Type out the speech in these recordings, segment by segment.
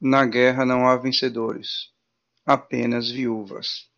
Na guerra não há vencedores, apenas viúvas.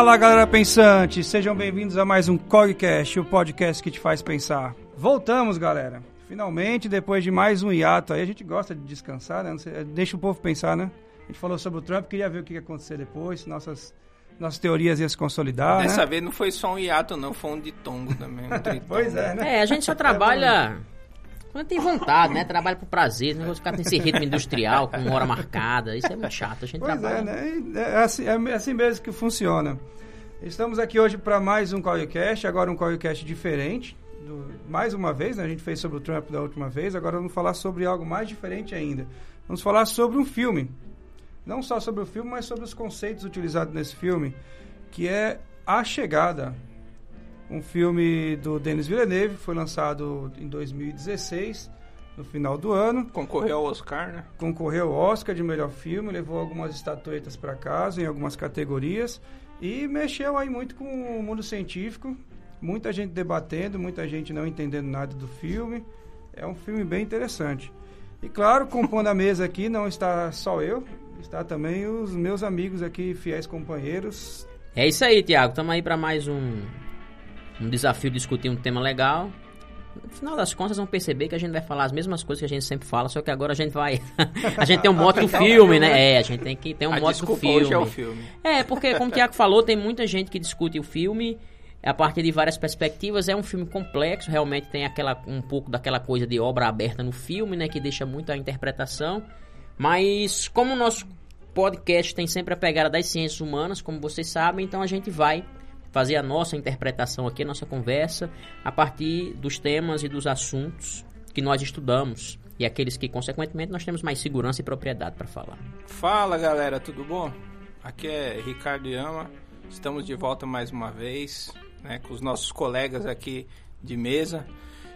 Fala galera pensante, sejam bem-vindos a mais um Cogcast, o podcast que te faz pensar. Voltamos galera, finalmente depois de mais um hiato aí, a gente gosta de descansar, né? Deixa o povo pensar, né? A gente falou sobre o Trump, queria ver o que ia acontecer depois, nossas, nossas teorias iam se consolidar. Dessa né? vez não foi só um hiato não, foi um ditongo também. Um pois é, né? É, a gente só trabalha... Quando tem vontade, né? Trabalha por prazer, não ficar nesse ritmo industrial, com hora marcada. Isso é muito chato. A gente pois trabalha. é, né? É assim, é assim mesmo que funciona. Estamos aqui hoje para mais um Callcast, agora um Callcast diferente. Do, mais uma vez, né? a gente fez sobre o Trump da última vez, agora vamos falar sobre algo mais diferente ainda. Vamos falar sobre um filme. Não só sobre o filme, mas sobre os conceitos utilizados nesse filme, que é A Chegada. Um filme do Denis Villeneuve, foi lançado em 2016, no final do ano. Concorreu ao Oscar, né? Concorreu ao Oscar de melhor filme, levou algumas estatuetas para casa em algumas categorias e mexeu aí muito com o mundo científico. Muita gente debatendo, muita gente não entendendo nada do filme. É um filme bem interessante. E claro, compondo a mesa aqui não está só eu, está também os meus amigos aqui, fiéis companheiros. É isso aí, Tiago. Estamos aí para mais um, um desafio de discutir um tema legal. No final das contas, vão perceber que a gente vai falar as mesmas coisas que a gente sempre fala, só que agora a gente vai. a gente tem um modo do filme, né? É, a gente tem que ter um A modo do filme. hoje é o filme. É, porque, como o Tiago falou, tem muita gente que discute o filme a partir de várias perspectivas. É um filme complexo, realmente tem aquela, um pouco daquela coisa de obra aberta no filme, né? Que deixa muito a interpretação. Mas, como o nosso podcast tem sempre a pegada das ciências humanas, como vocês sabem, então a gente vai fazer a nossa interpretação aqui, a nossa conversa, a partir dos temas e dos assuntos que nós estudamos e aqueles que, consequentemente, nós temos mais segurança e propriedade para falar. Fala galera, tudo bom? Aqui é Ricardo Yama, estamos de volta mais uma vez, né, com os nossos colegas aqui de mesa.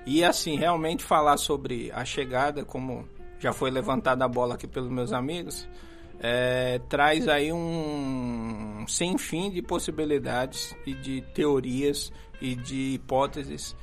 E assim, realmente falar sobre a chegada, como já foi levantada a bola aqui pelos meus amigos, é, traz aí um sem fim de possibilidades e de teorias e de hipóteses.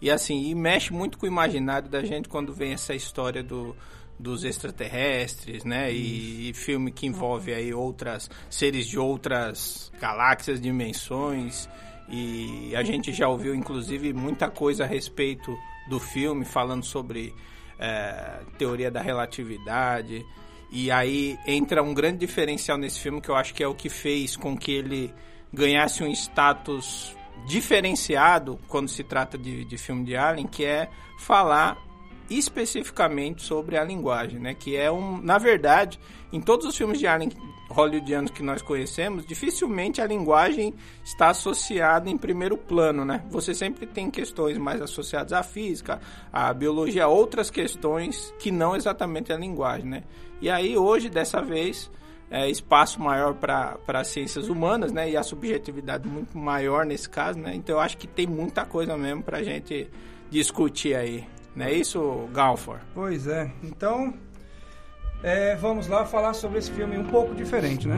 E assim, e mexe muito com o imaginário da gente quando vem essa história do, dos extraterrestres, né? E, e, filme que envolve aí outras seres de outras galáxias, dimensões. E a gente já ouviu inclusive muita coisa a respeito do filme, falando sobre é, teoria da relatividade. E aí entra um grande diferencial nesse filme que eu acho que é o que fez com que ele ganhasse um status diferenciado quando se trata de, de filme de Alien, que é falar especificamente sobre a linguagem, né? Que é um, na verdade, em todos os filmes de Alien hollywoodianos que nós conhecemos, dificilmente a linguagem está associada em primeiro plano, né? Você sempre tem questões mais associadas à física, à biologia, outras questões que não exatamente a linguagem, né? E aí hoje, dessa vez, é, espaço maior para as ciências humanas, né? E a subjetividade muito maior nesse caso, né? Então eu acho que tem muita coisa mesmo para a gente discutir aí. Não é isso, Galfor? Pois é. Então, é, vamos lá falar sobre esse filme um pouco diferente, né?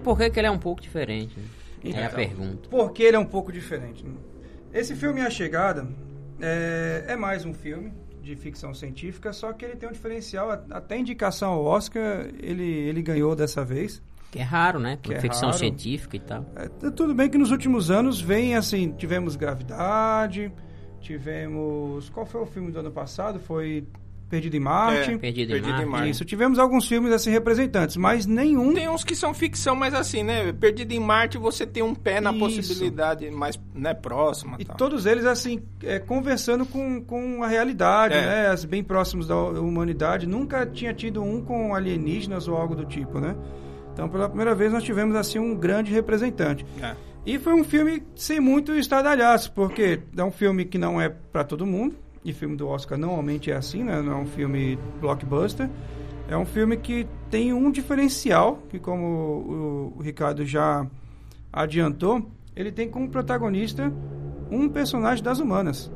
Por que, que ele é um pouco diferente. né? é a Então, pergunta. Porque ele é um pouco diferente. né? Esse filme A Chegada é, é mais um filme de ficção científica, só que ele tem um diferencial, até indicação ao Oscar ele, ele ganhou dessa vez. Que é raro, né? Que é Ficção raro. científica e tal. É, tudo bem que nos últimos anos vem assim, tivemos Gravidade, tivemos... Qual foi o filme do ano passado? Foi Perdido em Marte. É, Perdido, Perdido em em Marte. Marte. Isso, tivemos alguns filmes assim representantes, mas nenhum Tem uns que são ficção, mas assim, né? Perdido em Marte, você tem um pé na Isso. possibilidade mais né, próxima. E tal. todos eles, assim, é, conversando com, com a realidade, É. né? As- Bem próximos da humanidade. Nunca tinha tido um com alienígenas ou algo do tipo, né? Então, pela primeira vez, nós tivemos, assim, um grande representante. É. E foi um filme sem muito estardalhaço, porque é um filme que não é para todo mundo. E filme do Oscar normalmente é assim, né? Não é um filme blockbuster. É um filme que tem um diferencial, que como o, Ricardo já adiantou, ele tem como protagonista um personagem das humanas,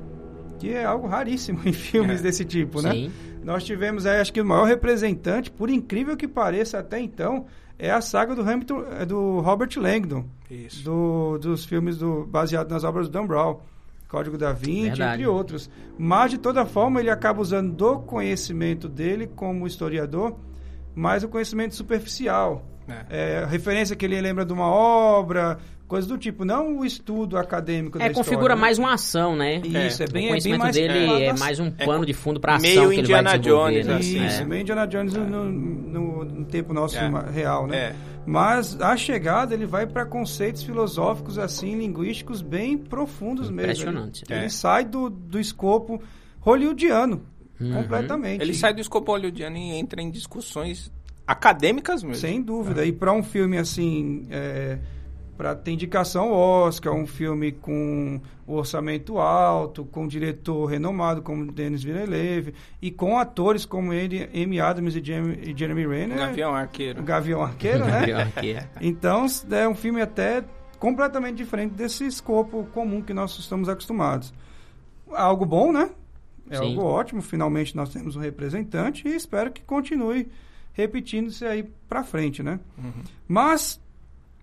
que é algo raríssimo em filmes É. desse tipo, né? Sim. Nós tivemos aí, acho que o maior representante, por incrível que pareça até então, é a saga do Hamilton, é do Robert Langdon, do, dos filmes do, baseados nas obras do Dan Brown, Código da Vinci, Verdade. entre outros. Mas, de toda forma, ele acaba usando do conhecimento dele como historiador, mais o conhecimento superficial. É. É, referência que ele lembra de uma obra, coisas do tipo, não o estudo acadêmico da É, história. configura né? mais uma ação, né? Isso, é, o bem, é bem conhecimento mais dele é da- mais um É pano de fundo pra ação meio que ele Indiana vai desenvolver, Jones, né? assim. Isso, É. meio Indiana Jones no, no- no tempo nosso É. real, né? É. Mas a chegada ele vai para conceitos filosóficos assim, linguísticos bem profundos mesmo. Impressionante. Ele, ele É. sai do, do escopo hollywoodiano Uhum. completamente. Ele sai do escopo hollywoodiano e entra em discussões acadêmicas mesmo. sem dúvida. E para um filme assim, é, para ter indicação Oscar, um filme com orçamento alto, com um diretor renomado como Denis Villeneuve e com atores como ele, Amy Adams e, Jeremy, e Jeremy Renner, Gavião Arqueiro. Gavião Arqueiro, né? Aqui é. Então, é um filme até completamente diferente desse escopo comum que nós estamos acostumados. Algo bom, né? É Sim. algo ótimo. Finalmente nós temos um representante e espero que continue repetindo-se aí pra frente, né? Uhum. Mas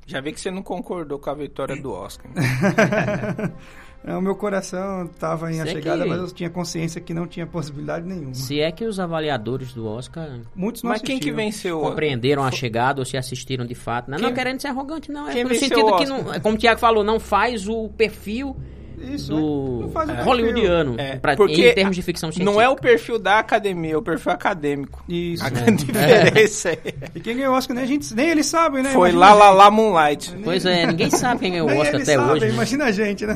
Já vi que você não concordou com a vitória do Oscar. né? é, o meu coração estava em a Isso é chegada, que- mas eu tinha consciência que não tinha possibilidade nenhuma. Se é que os avaliadores do Oscar Muitos não Mas quem que assistiram. venceu? compreenderam a chegada ou se assistiram de fato. Não, Quem- não querendo ser arrogante, não. É Quem no venceu sentido o que, não, é como o Tiago falou, não faz o perfil Isso, do né? Perfil. hollywoodiano É, pra- porque em termos de ficção científica. Não é o perfil da academia, é o perfil acadêmico. Isso. A né? grande diferença é. E quem ganhou o Oscar nem, a gente, nem eles sabem, né? Foi Imagina lá, lá, lá, Moonlight. Pois é, ninguém sabe quem é o Oscar até sabem, hoje. né? Imagina a gente, né?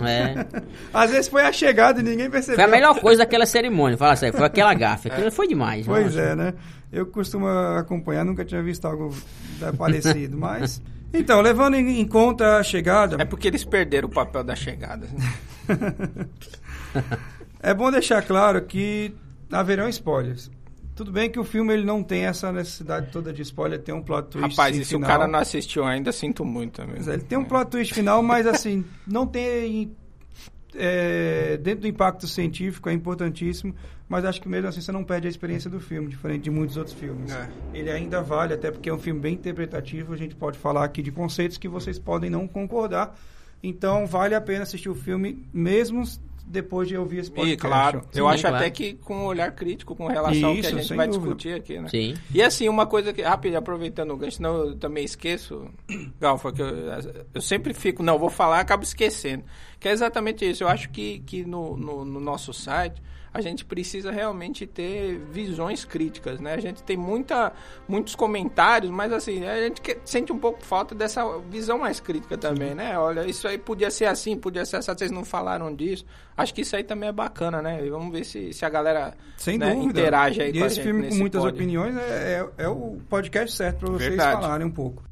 É. Às vezes foi a chegada e ninguém percebeu. Foi a melhor coisa daquela cerimônia, fala sério, foi aquela gafe. Aquilo foi demais. Pois nossa. é, né? Eu costumo acompanhar, nunca tinha visto algo parecido, mas... Então, levando em, em conta a chegada, É porque eles perderam o papel da chegada. é bom deixar claro que haverão spoilers. Tudo bem que o filme ele não tem essa necessidade toda de spoiler, tem um plot twist Rapaz, e se o cara não assistiu ainda, sinto muito também. É, Ele tem um plot twist final, mas assim, não tem. é, dentro do impacto científico é importantíssimo, mas acho que mesmo assim você não perde a experiência do filme, diferente de muitos outros filmes. É. Ele ainda vale, até porque é um filme bem interpretativo, a gente pode falar aqui de conceitos que vocês podem não concordar. Então vale a pena assistir o filme, mesmo depois de ouvir esse E podcast. claro, eu Sim, acho claro. até que com um olhar crítico com relação ao que a Isso, gente vai dúvida. discutir aqui, né? Sim. E assim, uma coisa que, rápido, aproveitando o gancho, senão eu também esqueço, Galfa, que eu, eu sempre fico, não, vou falar, acabo esquecendo. Que é exatamente isso. Eu acho que, que no, no, no nosso site a gente precisa realmente ter visões críticas, né? A gente tem muita, muitos comentários, mas assim, a gente que- sente um pouco falta dessa visão mais crítica também, né? Olha, isso aí podia ser assim, podia ser assim, vocês não falaram disso. Acho que isso aí também é bacana, né? E vamos ver se, se a galera Sem né, dúvida. interage aí e com a esse gente filme com muitas pod. opiniões é, é, é o podcast certo para vocês Verdade. falarem um pouco.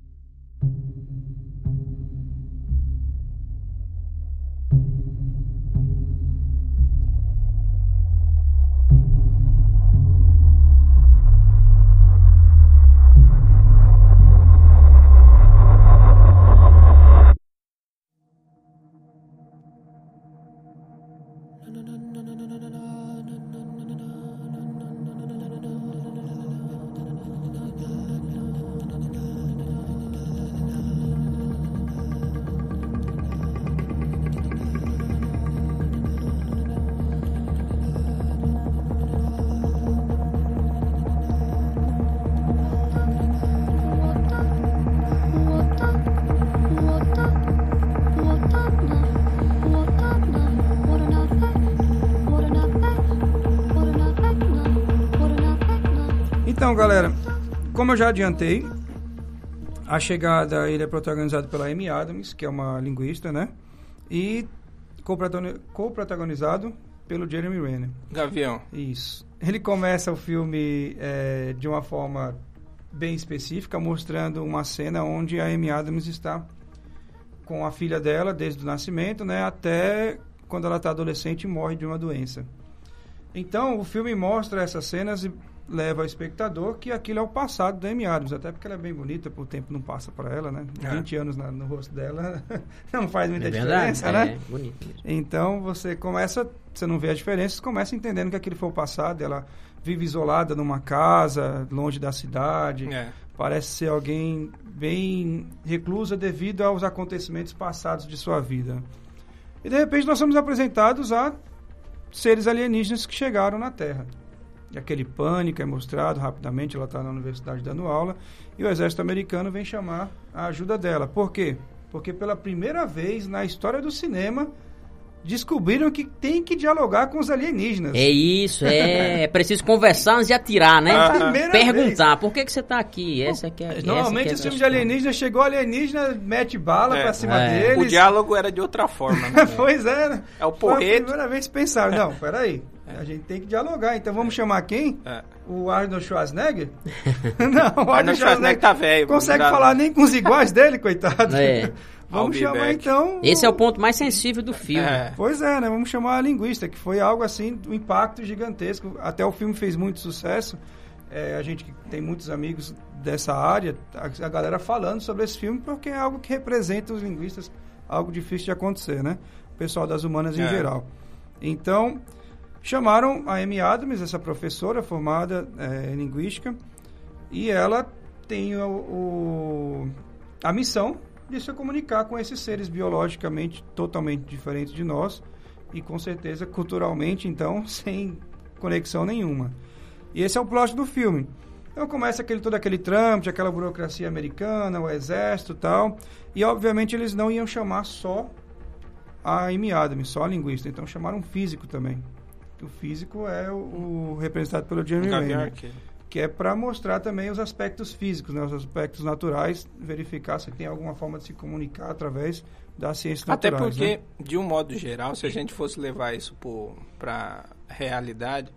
Como eu já adiantei, a chegada ele é protagonizado pela Amy Adams, que é uma linguista, né? E co-protagonizado pelo Jeremy Renner. Gavião. Isso. Ele começa o filme é, de uma forma bem específica, mostrando uma cena onde a Amy Adams está com a filha dela desde o nascimento, né, até quando ela está adolescente e morre de uma doença. Então, o filme mostra essas cenas e leva ao espectador que aquilo é o passado da Amy Adams, até porque ela é bem bonita, o tempo não passa para ela, né? É. 20 anos na, no rosto dela não faz muita é diferença, né? É, bonito. Então, você começa, você não vê a diferença, você começa entendendo que aquilo foi o passado, ela vive isolada numa casa, longe da cidade, é. parece ser alguém bem reclusa devido aos acontecimentos passados de sua vida. E de repente nós somos apresentados a seres alienígenas que chegaram na Terra. E aquele pânico é mostrado rapidamente, ela está na universidade dando aula, e o exército americano vem chamar a ajuda dela. Por quê? Porque pela primeira vez na história do cinema, descobriram que tem que dialogar com os alienígenas. É isso, é, é preciso conversar antes de atirar, né? Ah, Perguntar, vez. por que, que você está aqui? Essa aqui é, Normalmente esse filme de alienígena chegou alienígena, mete bala é, pra cima é. deles. O diálogo era de outra forma, né? pois é. Né? É o porrete. Foi a primeira vez que pensaram, não, peraí, a gente tem que dialogar, então vamos chamar quem? É. O Arnold Schwarzenegger? não, o Arnold Schwarzenegger tá velho. Consegue falar nem com os iguais dele, coitado. É. Vamos chamar back. então. Esse é o ponto mais sensível do filme. É. Pois é, né? Vamos chamar a linguista, que foi algo assim, um impacto gigantesco. Até o filme fez muito sucesso. É, a gente que tem muitos amigos dessa área, a, a, galera falando sobre esse filme, porque é algo que representa os linguistas, algo difícil de acontecer, né? O pessoal das humanas em é. geral. Então, chamaram a Amy Adams, essa professora formada é, em linguística, e ela tem o, o a missão de se comunicar com esses seres biologicamente totalmente diferentes de nós e com certeza culturalmente então sem conexão nenhuma. E esse é o plot do filme. Então começa aquele todo aquele Trump, aquela burocracia americana, o exército, tal, e obviamente eles não iam chamar só a Amy Adams, só a linguista, então chamaram um físico também. O físico é o, o representado pelo Jeremy Renner que é para mostrar também os aspectos físicos, né, os aspectos naturais, verificar se tem alguma forma de se comunicar através da ciência Até naturais. Até porque, né? de um modo geral, se a gente fosse levar isso para realidade,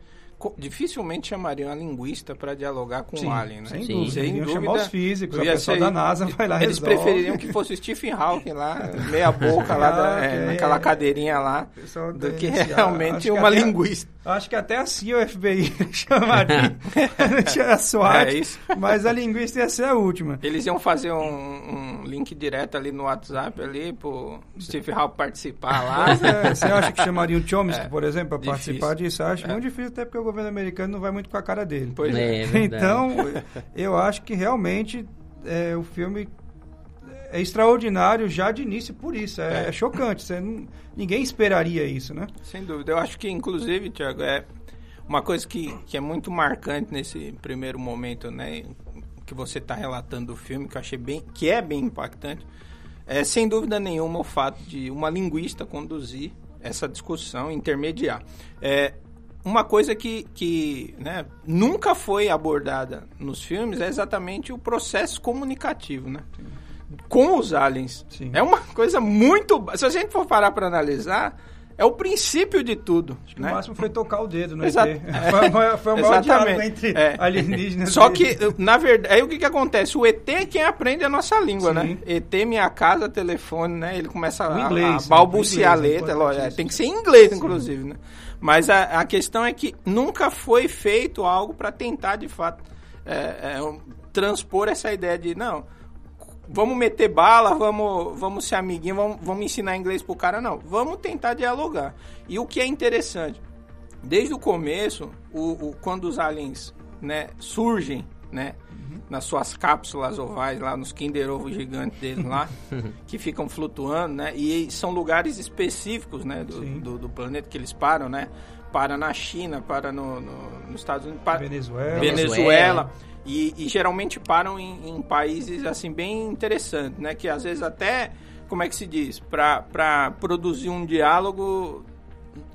dificilmente chamariam a linguista para dialogar com o alien, né? Sem Sim. dúvida. Sem dúvida. chamar os físicos, o pessoal da NASA vai lá Eles resolve. prefeririam que fosse Stephen Hawking lá, meia boca lá, da, é, naquela cadeirinha lá, do que realmente uma linguista. Acho que até assim o FBI chamaria a SWAT, é isso. mas a linguista ia ser a última. Eles iam fazer um, um link direto ali no WhatsApp ali pro Steve Hall participar lá. É, você acha que chamariam o Chomsky, é, por exemplo, para participar disso? Acho é. muito difícil, até porque o governo americano não vai muito com a cara dele. Pois é. é então, eu acho que realmente é, o filme é extraordinário já de início por isso. É, é. é chocante. Você não, ninguém esperaria isso, né? Sem dúvida. Eu acho que, inclusive, Tiago, é uma coisa que, que é muito marcante nesse primeiro momento, né? Que você está relatando o filme, que eu achei bem... Que é bem impactante. É, sem dúvida nenhuma, o fato de uma linguista conduzir essa discussão, intermediar. É, uma coisa que, que né, nunca foi abordada nos filmes é exatamente o processo comunicativo, né? Sim com os aliens. Sim. É uma coisa muito. Se a gente for parar para analisar, é o princípio de tudo. Né? O máximo foi tocar o dedo no Exato. ET. Foi, foi o maior diálogo entre é. alienígenas. Só que, na verdade, aí o que, que acontece? O ET é quem aprende a nossa língua, né? Sim. né? ET, minha casa, telefone, né? Ele começa a, inglês, a balbuciar a letra. É, tem que ser em inglês, inclusive, né? Mas a, a, questão é que nunca foi feito algo para tentar, de fato, é, é, transpor essa ideia de, não vamos meter bala, vamos, vamos ser amiguinho, vamos, vamos ensinar inglês pro cara, não. Vamos tentar dialogar. E o que é interessante, desde o começo, o, o quando os aliens né, surgem, né? Uhum. Nas suas cápsulas ovais, lá nos Kinder Ovo gigantes deles lá, que ficam flutuando, né? E são lugares específicos, né? Do, do, do, planeta que eles param, né? Para na China, para no, no nos Estados Unidos, para Venezuela. Venezuela. E, e geralmente param em, em, países assim bem interessantes, né? Que às vezes até, como é que se diz, para produzir um diálogo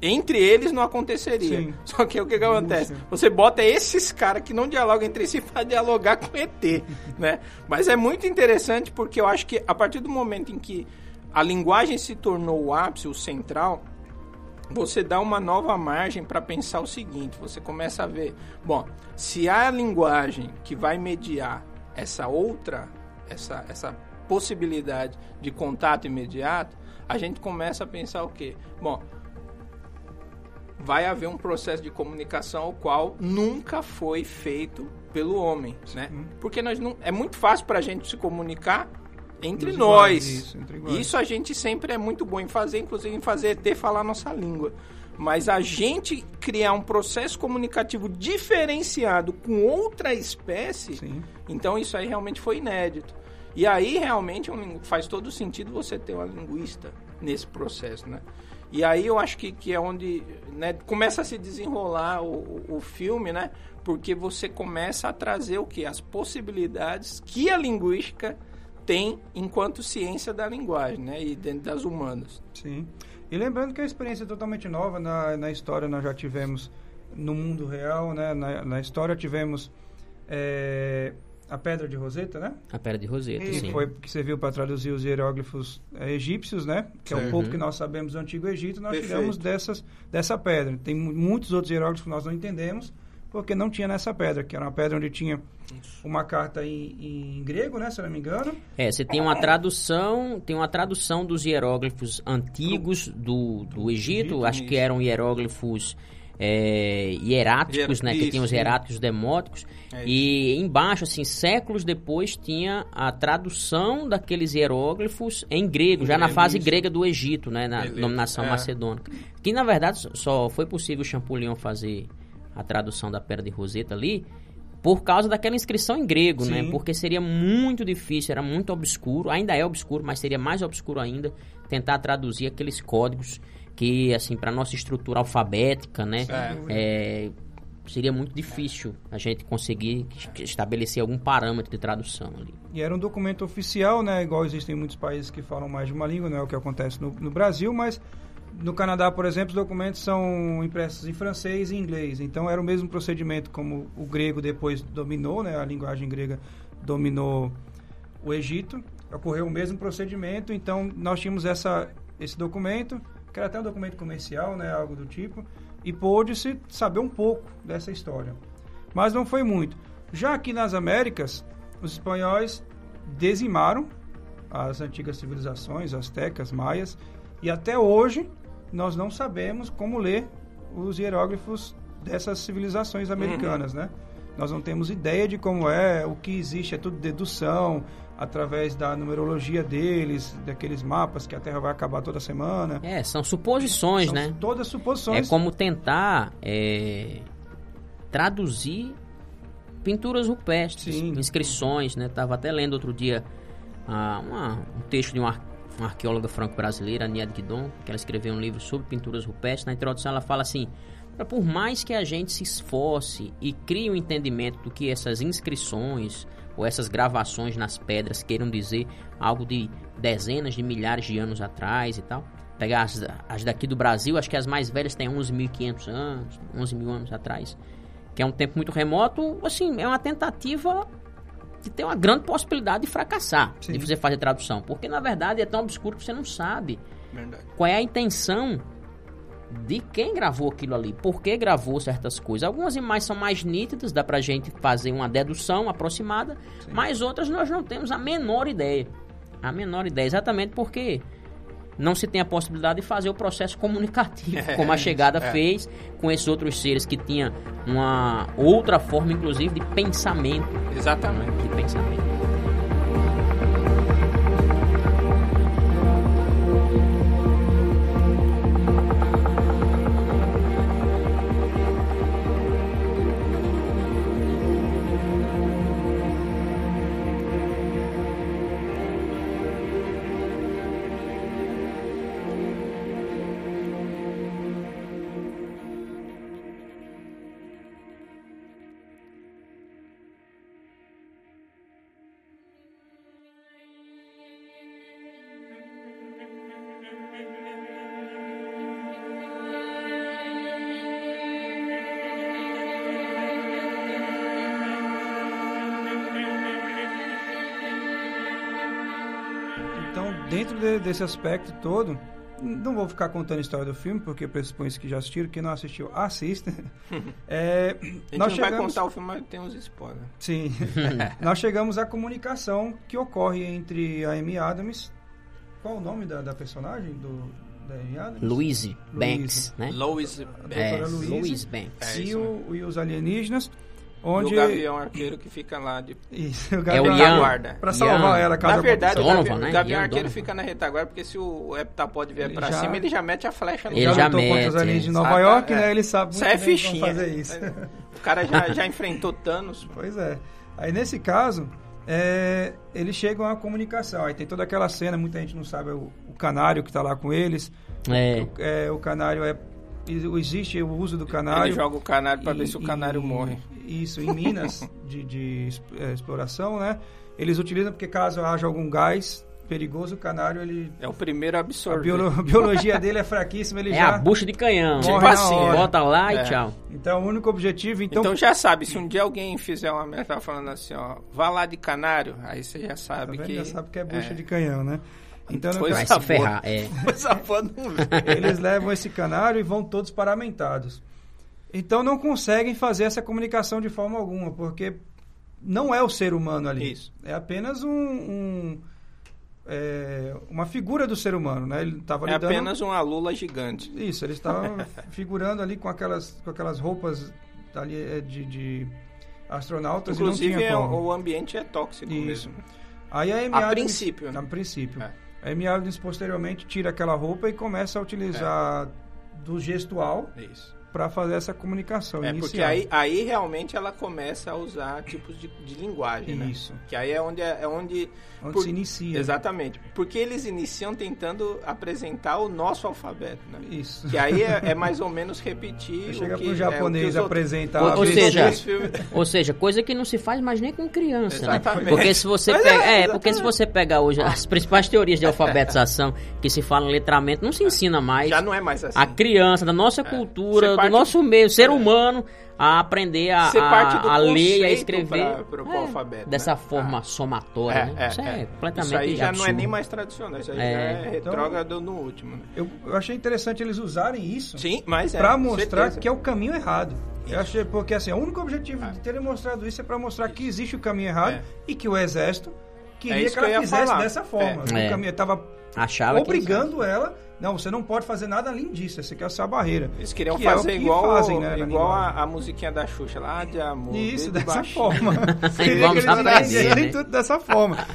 entre eles não aconteceria. Sim. Só que o que, que acontece? Sim. Você bota esses caras que não dialogam entre si para dialogar com ET, né? Mas é muito interessante porque eu acho que a partir do momento em que a linguagem se tornou o ápice, o central, você dá uma nova margem para pensar o seguinte: você começa a ver, bom, se há a linguagem que vai mediar essa outra, essa, essa possibilidade de contato imediato, a gente começa a pensar o quê? Bom, vai haver um processo de comunicação o qual nunca foi feito pelo homem, né? Porque nós não é muito fácil para a gente se comunicar entre Nos nós. iguais, isso, entre iguais. Isso a gente sempre é muito bom em fazer, inclusive em fazer ET falar a nossa língua. Mas a gente criar um processo comunicativo diferenciado com outra espécie, Sim. então isso aí realmente foi inédito. E aí realmente é faz todo sentido você ter uma linguista nesse processo, né? E aí eu acho que, que é onde né, começa a se desenrolar o, o- o filme, né? Porque você começa a trazer o que? As possibilidades que a linguística tem enquanto ciência da linguagem, né? E dentro das humanas. Sim. E lembrando que a experiência é totalmente nova na, na história, nós já tivemos no mundo real, né? Na, na história tivemos é, a Pedra de Roseta, né? A Pedra de Roseta, Que sim. foi que serviu para traduzir os hieróglifos é, egípcios, né? Que é um Certo. pouco que nós sabemos do Antigo Egito, nós Perfeito. tiramos dessas, dessa pedra. Tem mu- muitos outros hieróglifos que nós não entendemos, porque não tinha nessa pedra, que era uma pedra onde tinha uma carta em, em grego, né? Se eu não me engano. É, você tem uma tradução, tem uma tradução dos hieróglifos antigos do, do Egito, Egito, acho que isso. eram hieróglifos é, hieráticos, né, que Isso, tinham os hieráticos demóticos, É e embaixo, assim, séculos depois, tinha a tradução daqueles hieróglifos em grego, já na grego, fase isso. grega do Egito, né, na Beleza, dominação é. macedônica. Que, na verdade, só foi possível o Champollion fazer a tradução da Pedra de Roseta ali, por causa daquela inscrição em grego, né? Sim. Porque seria muito difícil, era muito obscuro, ainda é obscuro, mas seria mais obscuro ainda tentar traduzir aqueles códigos que, assim, para nossa estrutura alfabética, né? é, seria muito difícil a gente conseguir estabelecer algum parâmetro de tradução ali. E era um documento oficial, né? Igual existem muitos países que falam mais de uma língua, não é o que acontece no, no Brasil, mas no Canadá, por exemplo, os documentos são impressos em francês e inglês. Então era o mesmo procedimento como o grego depois dominou, né? A linguagem grega dominou o Egito. Ocorreu o mesmo procedimento, então nós tínhamos essa, esse documento, que era até um documento comercial, né? Algo do tipo, e pôde-se saber um pouco dessa história. Mas não foi muito. Já aqui nas Américas, os espanhóis dizimaram as antigas civilizações, astecas, maias, e até hoje nós não sabemos como ler os hieróglifos dessas civilizações americanas, né? Nós não temos ideia de como é, o que existe é tudo dedução, através da numerologia deles, daqueles mapas que a Terra vai acabar toda semana. É, são suposições, São né? todas suposições. É como tentar é, traduzir pinturas rupestres, Sim. inscrições, né? Tava até lendo outro dia ah, uma- um texto de ar- uma arqueóloga franco-brasileira, Nia Guidon, que ela escreveu um livro sobre pinturas rupestres. Na introdução ela fala assim, por mais que a gente se esforce e crie um entendimento do que essas inscrições ou essas gravações nas pedras queiram dizer algo de dezenas de milhares de anos atrás e tal. Pegar as, as daqui do Brasil, acho que as mais velhas têm 11.500 anos, 11 mil anos atrás, que é um tempo muito remoto. Assim, é uma tentativa de ter uma grande possibilidade de fracassar, Sim. de você fazer tradução. Porque, na verdade, é tão obscuro que você não sabe Verdade. qual é a intenção de quem gravou aquilo ali, por que gravou certas coisas. Algumas imagens são mais nítidas, dá pra gente fazer uma dedução aproximada, mas outras nós não temos a menor ideia. A menor ideia, exatamente porque não se tem a possibilidade de fazer o processo comunicativo, como a chegada é. fez com esses outros seres que tinham uma outra forma, inclusive, de pensamento. Exatamente. De pensamento. Desse aspecto todo, não vou ficar contando a história do filme, porque pressupõe que já assistiram. Quem não assistiu, assista. É, a gente chegamos... vai contar o filme, mas tem uns spoilers. Sim. nós chegamos à comunicação que ocorre entre a Amy Adams. Qual o nome da, da personagem do, da Amy Adams? Louise Banks, né? Louise Banks. Louise Banks. É, e, o, e os alienígenas. Onde... O Gavião Arqueiro que fica lá de Isso, o Gavião é o retaguarda. Pra salvar Ian. ela, caso Na verdade, o Gavião, né? Gavião Arqueiro fica na retaguarda, porque se o Heptapod vier ele pra já... cima, ele já mete a flecha no Ele já mete. contra os aliens de Nova York, é. né? Ele sabe muito é fichinha. fazer isso. O cara já, já enfrentou Thanos. Pois é. Aí, nesse caso, é, eles chegam à comunicação. Aí tem toda aquela cena, muita gente não sabe, o, o canário que tá lá com eles. É. O, é, o canário é existe o uso do canário. Ele joga o canário para ver se o canário morre. Isso, em minas de, de é, exploração, né? Eles utilizam porque caso haja algum gás perigoso, o canário ele... É o primeiro a absorver. A, biolo, a biologia dele é fraquíssima, ele é já... É a bucha de canhão. Tipo assim, bota lá é. e tchau. Então, o único objetivo... Então, então já sabe, se um dia alguém fizer uma meta falando assim, ó, vá lá de canário, aí você já sabe tá que... Já sabe que é bucha é. de canhão, né? Então, não vai se ferrar, é. Eles levam esse canário e vão todos paramentados. Então não conseguem fazer essa comunicação de forma alguma, porque não é o ser humano ali. Isso. É apenas um, um é, uma figura do ser humano, né? Ele estava é apenas uma lula gigante. Isso, ele estava figurando ali com aquelas, com aquelas roupas ali é, de, de astronautas. Inclusive, é, o ambiente é tóxico Isso. mesmo. Aí a, a princípio. Né? A princípio. É. A Amy Adams posteriormente tira aquela roupa e começa a utilizar é. do gestual. Isso para fazer essa comunicação é, inicial. porque aí, aí realmente ela começa a usar tipos de, de linguagem, né? Isso. Né? Que aí é onde é, é onde, onde por, se inicia. Exatamente. Porque eles iniciam tentando apresentar o nosso alfabeto, né? Isso. Que aí é, é mais ou menos repetir Chega o que pro japonês é, apresentar ou, ou seja, ou seja, coisa que não se faz mais nem com criança, né? exatamente. né? Porque se você pega, é, é porque se você pegar hoje as principais teorias de alfabetização que se fala em letramento, não se ensina mais. Já não é mais assim. A criança da nossa é. cultura, do nosso meio, ser humano a aprender a, a, a ler e a escrever pra, pra, é, alfabeto, dessa né? forma ah. somatória. É, né? é, isso é, é, completamente Isso aí já absurdo. não é nem mais tradicional, isso aí é. já é retrógrado no último. Né? Eu, eu, achei interessante eles usarem isso Sim, mas é, para mostrar certeza. que é o caminho errado. Eu achei, porque assim, o único objetivo ah. de terem mostrado isso é para mostrar que existe o caminho errado é. e que o exército queria que ela que fizesse falar. dessa forma. O caminho estava obrigando ela não, você não pode fazer nada além disso. Essa aqui é a sua barreira. Eles queriam que é fazer é igual, fazem, né, igual a, a, musiquinha da Xuxa lá de amor. Isso, dessa baixinho. forma. vamos aprender, né? tudo dessa forma.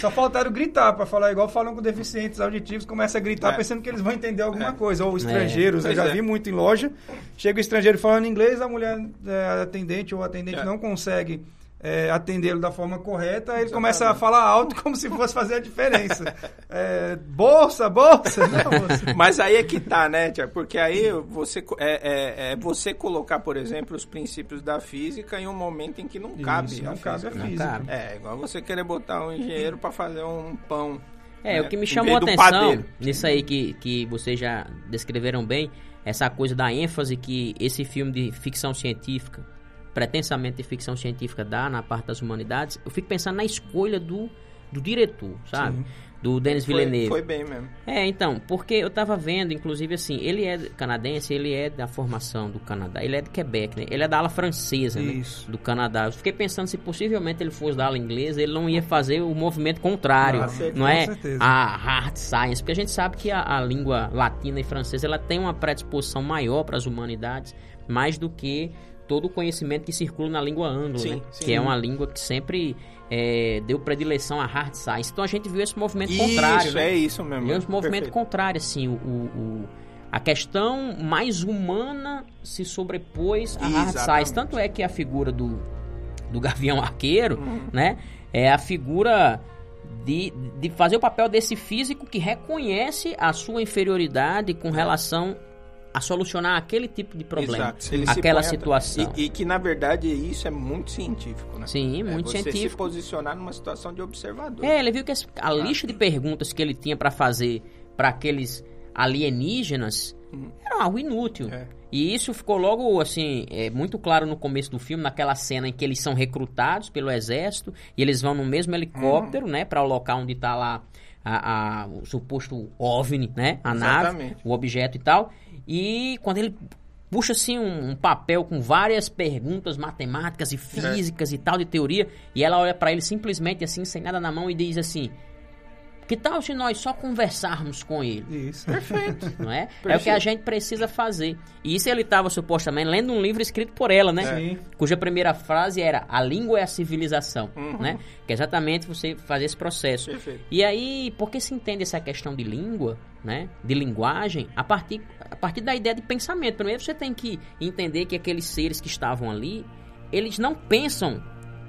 Só faltaram gritar para falar igual falam com deficientes auditivos, começa a gritar é. pensando que eles vão entender alguma é. coisa. Ou estrangeiros, é. eu já é. vi muito em loja. Chega o estrangeiro falando inglês, a mulher é, atendente ou atendente é. não consegue é, atendê-lo da forma correta, ele Exatamente. começa a falar alto como se fosse fazer a diferença. É, bolsa, bolsa! Não, Mas aí é que tá, né, Tia? Porque aí você, é, é, é, você colocar, por exemplo, os princípios da física em um momento em que não cabe Isso, não a cabe física. a física. É, igual você querer botar um engenheiro para fazer um pão. É, né? o que me chamou a atenção nisso aí que, que vocês já descreveram bem, essa coisa da ênfase que esse filme de ficção científica pretensamente de ficção científica dá na parte das humanidades, eu fico pensando na escolha do, do diretor, sabe? Sim. Do Denis Villeneuve. Foi bem mesmo. É, então, porque eu tava vendo, inclusive assim, ele é canadense, ele é da formação do Canadá, ele é de Quebec, né? Ele é da ala francesa, né? Do Canadá. Eu fiquei pensando se possivelmente ele fosse da ala inglesa, ele não ia fazer o movimento contrário, ah, não é? Certeza. A hard science, porque a gente sabe que a, a língua latina e francesa, ela tem uma predisposição maior para as humanidades, mais do que todo o conhecimento que circula na língua anglo, sim, né? Sim. Que é uma língua que sempre é, deu predileção à hard science. Então a gente viu esse movimento isso, contrário. Isso, né? é isso mesmo. Viu esse movimento Perfeito. contrário, assim, o, o, a questão mais humana se sobrepôs à hard science. Tanto é que a figura do, do Gavião Arqueiro, uhum. né? É a figura de, de fazer o papel desse físico que reconhece a sua inferioridade com relação a solucionar aquele tipo de problema, aquela se situação. E, e, que na verdade isso é muito científico, né? Sim, muito é você científico. se posicionar numa situação de observador. É, ele viu que a lista de perguntas que ele tinha para fazer para aqueles alienígenas uhum. era algo inútil. É. E isso ficou logo assim, é, muito claro no começo do filme, naquela cena em que eles são recrutados pelo exército e eles vão no mesmo helicóptero, uhum. né, para o local onde está lá a, a- o suposto OVNI, né? A Exatamente. nave, o objeto e tal. E quando ele puxa assim um, um papel com várias perguntas matemáticas e físicas e tal de teoria, e ela olha pra ele simplesmente assim, sem nada na mão e diz assim: "Que tal se nós só conversarmos com ele?" Isso. Perfeito. Não é? É o que a gente precisa fazer. E isso ele estava supostamente lendo um livro escrito por ela, né? Sim. Cuja primeira frase era a língua é a civilização, Uhum. né? Que é exatamente você fazer esse processo. Perfeito. E aí, por que se entende essa questão de língua, né? De linguagem, a partir, a partir da ideia de pensamento. Primeiro você tem que entender que aqueles seres que estavam ali, eles não pensam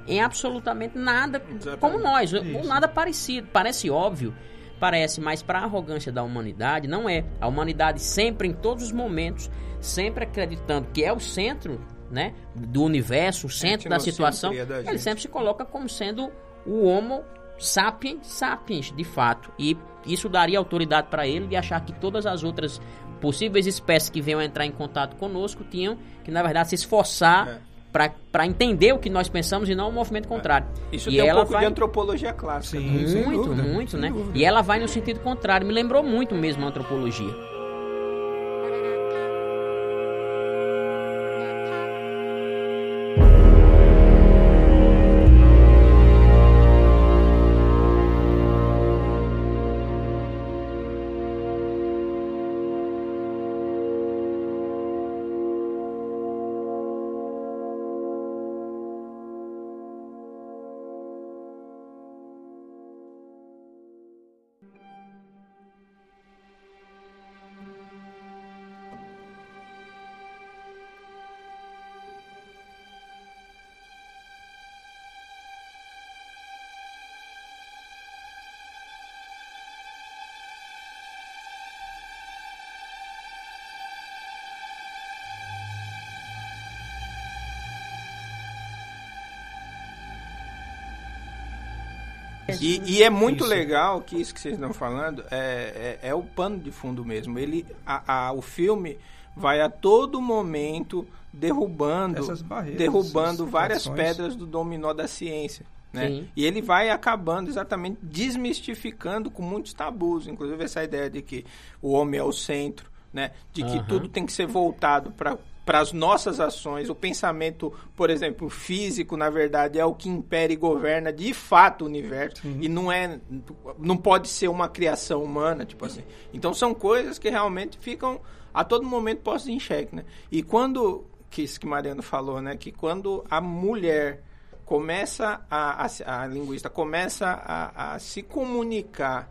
em absolutamente nada Exatamente. como nós, ou nada parecido. Parece óbvio, parece, mas para a arrogância da humanidade, não é. A humanidade sempre, em todos os momentos, sempre acreditando que é o centro né, do universo, o centro da situação, da ele sempre se coloca como sendo o homo sapiens sapiens, de fato. E isso daria autoridade para ele de achar que todas as outras possíveis espécies que venham entrar em contato conosco tinham que, na verdade, se esforçar É. para entender o que nós pensamos e não o movimento contrário. Isso e tem um ela pouco vai... de antropologia clássica. né? Sim, sem Muito, dúvida, muito, né? dúvida. E ela vai no sentido contrário. Me lembrou muito mesmo a antropologia. E, e é muito Isso. legal que isso que vocês estão falando é, é, é o pano de fundo mesmo. Ele, a, a- o filme vai a todo momento derrubando, Essas barreiras, derrubando várias pedras do dominó da ciência. Né? E ele vai acabando exatamente desmistificando com muitos tabus, inclusive essa ideia de que o homem é o centro, né? de que Aham. tudo tem que ser voltado para para as nossas ações, o pensamento, por exemplo, físico, na verdade, é o que impera e governa de fato o universo e não é não pode ser uma criação humana, tipo assim. Então são coisas que realmente ficam a todo momento postas em xeque, né? E quando que isso que Mariano falou, né, que quando a mulher começa a, a, a linguista começa a, a se comunicar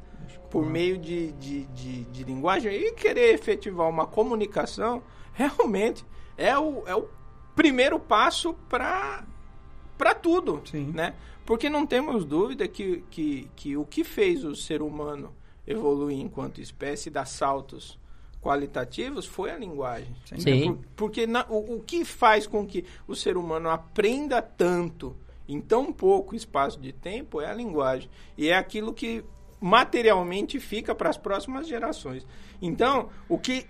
por meio de, de, de, de linguagem e querer efetivar uma comunicação, realmente é o, é o primeiro passo para para tudo, Sim. né? Porque não temos dúvida que, que, que o que fez o ser humano evoluir enquanto espécie e dar saltos qualitativos foi a linguagem. Sim. Por- porque na- o, o que faz com que o ser humano aprenda tanto em tão pouco espaço de tempo é a linguagem. E é aquilo que materialmente fica para as próximas gerações. Então, o que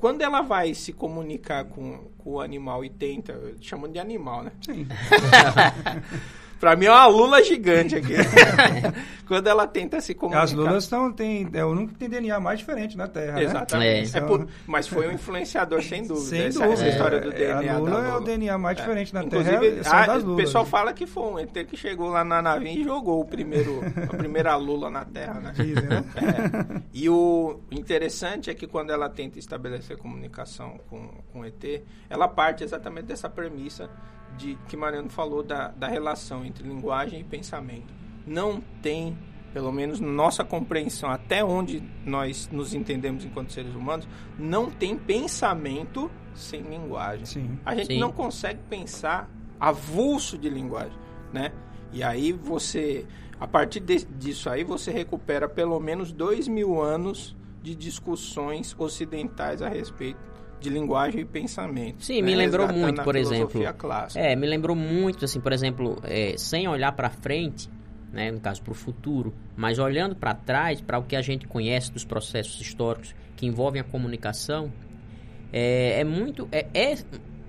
quando ela vai se comunicar com, com o animal e tenta, chamando de animal, né? Sim. Pra mim é uma lula gigante aqui. Quando ela tenta se comunicar. As lulas estão, tem, é o único que tem DNA mais diferente na Terra, né? Exatamente. É. É por- mas foi um influenciador, sem dúvida. Sem essa, dúvida. essa história do É, DNA a lula da é o lula. DNA mais diferente na Inclusive, Terra, são ah, das o pessoal fala que foi um ET que chegou lá na navinha e jogou o primeiro, a primeira lula na Terra, né? Dizem, né? É. E o interessante é que quando ela tenta estabelecer comunicação com, com o ET, ela parte exatamente dessa premissa de que Mariano falou da, da relação entre linguagem e pensamento. Não tem, pelo menos na nossa compreensão, até onde nós nos entendemos enquanto seres humanos, não tem pensamento sem linguagem. Sim. A gente Sim. não consegue pensar avulso de linguagem, né? E aí você, a partir de- disso aí, você recupera pelo menos dois mil anos de discussões ocidentais a respeito de linguagem e pensamento. Sim, me lembrou Resgatando muito, por exemplo. clássica. É, me lembrou muito, assim, por exemplo, é, sem olhar para frente, né, no caso para o futuro, mas olhando para trás, para o que a gente conhece dos processos históricos que envolvem a comunicação, é, é muito, é, é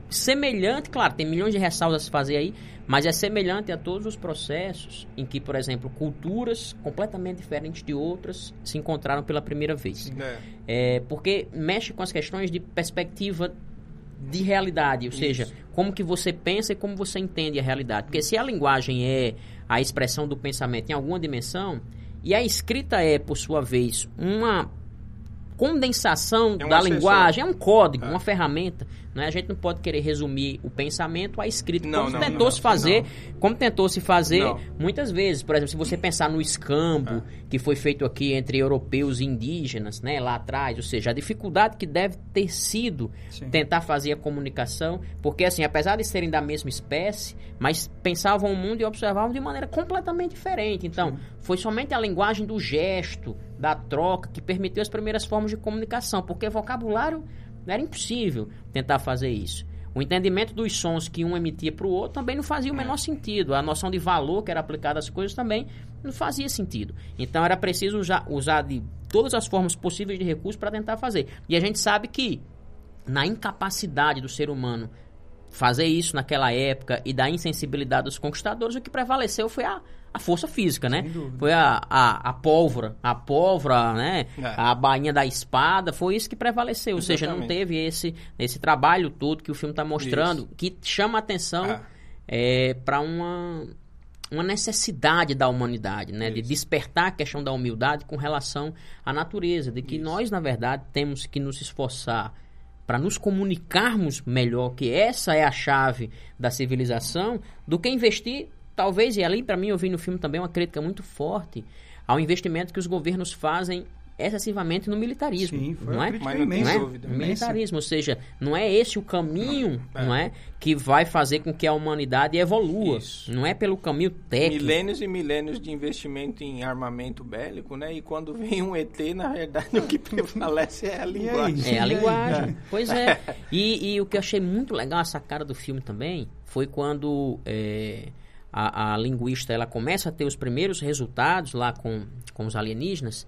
semelhante, claro, tem milhões de ressalvas a se fazer aí, mas é semelhante a todos os processos em que, por exemplo, culturas completamente diferentes de outras se encontraram pela primeira vez. É. É, porque mexe com as questões de perspectiva de realidade, ou seja, como que você pensa e como você entende a realidade. Porque se a linguagem é a expressão do pensamento em alguma dimensão, e a escrita é, por sua vez, uma condensação É um da acessório. linguagem, é um código, É. uma ferramenta. Né? A gente não pode querer resumir o pensamento à escrita, Não, como não, tentou não, se fazer, como tentou se fazer Não. muitas vezes. Por exemplo, se você pensar no escambo É. que foi feito aqui entre europeus e indígenas, né, lá atrás, ou seja, a dificuldade que deve ter sido Sim. tentar fazer a comunicação, porque assim, apesar de serem da mesma espécie, mas pensavam o mundo e observavam de maneira completamente diferente. Então, foi somente a linguagem do gesto, da troca, que permitiu as primeiras formas de comunicação, porque vocabulário era impossível tentar fazer isso. O entendimento dos sons que um emitia para o outro também não fazia o menor sentido. A noção de valor que era aplicada às coisas também não fazia sentido. Então era preciso usar, usar de todas as formas possíveis de recurso para tentar fazer. E a gente sabe que na incapacidade do ser humano fazer isso naquela época e da insensibilidade dos conquistadores, o que prevaleceu foi a, a força física, né? Foi a, a, a pólvora, a pólvora, né? É. A bainha da espada, foi isso que prevaleceu. Ou seja, não Exatamente. teve esse, esse trabalho todo que o filme está mostrando, que chama a atenção É. é, para uma, uma necessidade da humanidade, né? De Isso. despertar a questão da humildade com relação à natureza, de que Isso. nós, na verdade, temos que nos esforçar para nos comunicarmos melhor, que essa é a chave da civilização, do que investir, talvez, e ali para mim eu vi no filme também uma crítica muito forte ao investimento que os governos fazem excessivamente no militarismo, Sim, foi não uma é? crítica Mas não tem. Não é? dúvida. Militarismo, ou seja, não é esse o caminho, É. não é, que vai fazer com que a humanidade evolua. Isso. Não é pelo caminho técnico. Milênios e milênios de investimento em armamento bélico, né? E quando vem um ET, na verdade, o que prevalece é a linguagem. É a linguagem. cara? Pois é. E, e o que eu achei muito legal essa cara do filme também foi quando é, a, a linguista ela começa a ter os primeiros resultados lá com, com os alienígenas.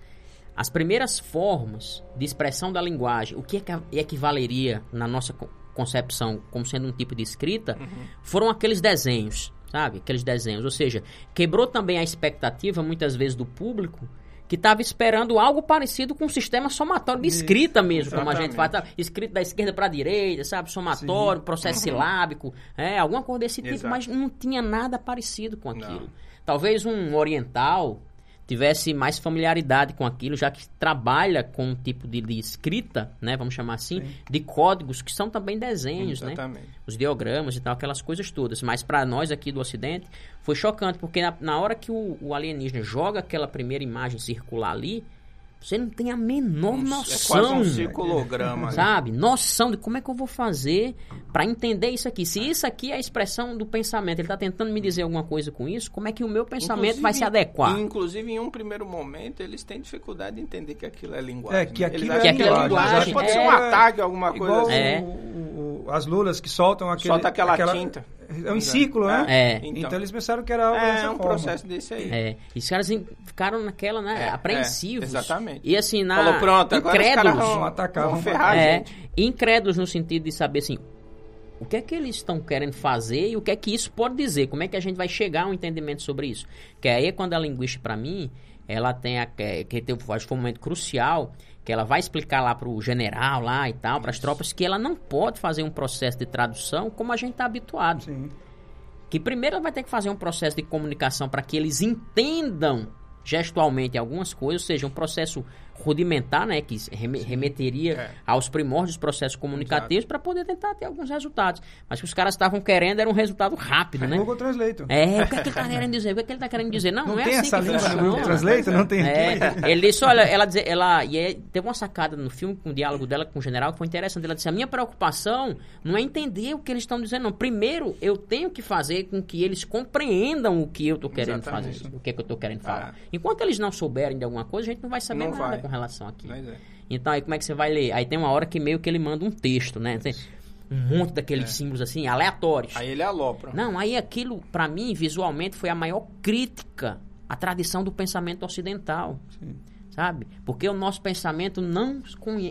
As primeiras formas de expressão da linguagem, o que é equivaleria na nossa co- concepção como sendo um tipo de escrita, foram aqueles desenhos, sabe? Aqueles desenhos. Ou seja, quebrou também a expectativa, muitas vezes, do público que estava esperando algo parecido com um sistema somatório de Isso, escrita mesmo, como a gente faz. exatamente. tá? Escrito da esquerda para a direita, sabe? Somatório, processo silábico, é, alguma coisa desse tipo, Exato. mas não tinha nada parecido com aquilo. Não. Talvez um oriental tivesse mais familiaridade com aquilo, já que trabalha com um tipo de, de escrita, né, vamos chamar assim, de códigos que são também desenhos, né? Exatamente. Os diagramas e tal, aquelas coisas todas. Mas para nós aqui do Ocidente foi chocante, porque na, na hora que o, o alienígena joga aquela primeira imagem circular ali, você não tem a menor É noção. quase um circulograma. né? Sabe? Noção de como é que eu vou fazer para entender isso aqui. Se isso aqui é a expressão do pensamento, ele tá tentando me dizer alguma coisa com isso, como é que o meu pensamento vai se Inclusive- adequar? Inclusive, em um primeiro momento, eles têm dificuldade de entender que aquilo é linguagem. É, que aquilo Eles é Que aquilo é linguagem, Pode ser é. um ataque, alguma coisa Igual assim. É. o- o- as lulas que soltam aquele... Solta aquela tinta. É um ciclo, né? É. Então, Então, eles pensaram que era algo dessa é um forma. processo desse aí. É, e os caras em- ficaram naquela, né, É, apreensivos. é, exatamente. E assim, na, Falou, pronto, agora os caras incrédulos. vão, Vão atacar, vão ferrar É, gente. incrédulos no sentido de saber assim, o que é que eles estão querendo fazer e o que é que isso pode dizer, como é que a gente vai chegar a um entendimento sobre isso. Que aí é quando a linguística, para mim, ela tem a, que, que teve, acho que foi um momento crucial, que ela vai explicar lá pro general lá e tal, para as tropas, que ela não pode fazer um processo de tradução como a gente está habituado. Sim. Que primeiro ela vai ter que fazer um processo de comunicação para que eles entendam gestualmente algumas coisas, ou seja, um processo rudimentar, né, que reme- remeteria É. aos primórdios dos processos comunicativos para poder tentar ter alguns resultados. Mas o que os caras estavam querendo era um resultado rápido, né? Google Translate. É, o que, é que ele tá querendo dizer? O que, é que ele tá querendo dizer? Não, não, Não é tem assim essa que funciona. Google Translate? Não tem É, ele disse, olha, ela, dizer, ela e aí teve uma sacada no filme, com o diálogo dela com o general, que foi interessante. Ela disse, a minha preocupação não é entender o que eles estão dizendo, não. Primeiro, eu tenho que fazer com que eles compreendam o que eu tô querendo Exatamente. fazer, o que, é que eu tô querendo falar. Ah. Enquanto eles não souberem de alguma coisa, a gente não vai saber Não nada vai. Com relação àquilo. Mas é. Então, aí como é que você vai ler? Aí tem uma hora que meio que ele manda um texto, né? Tem um monte daqueles símbolos assim, aleatórios. Aí ele alopra. Não, aí aquilo, pra mim, visualmente, foi a maior crítica à tradição do pensamento ocidental. Sabe? Porque o nosso pensamento não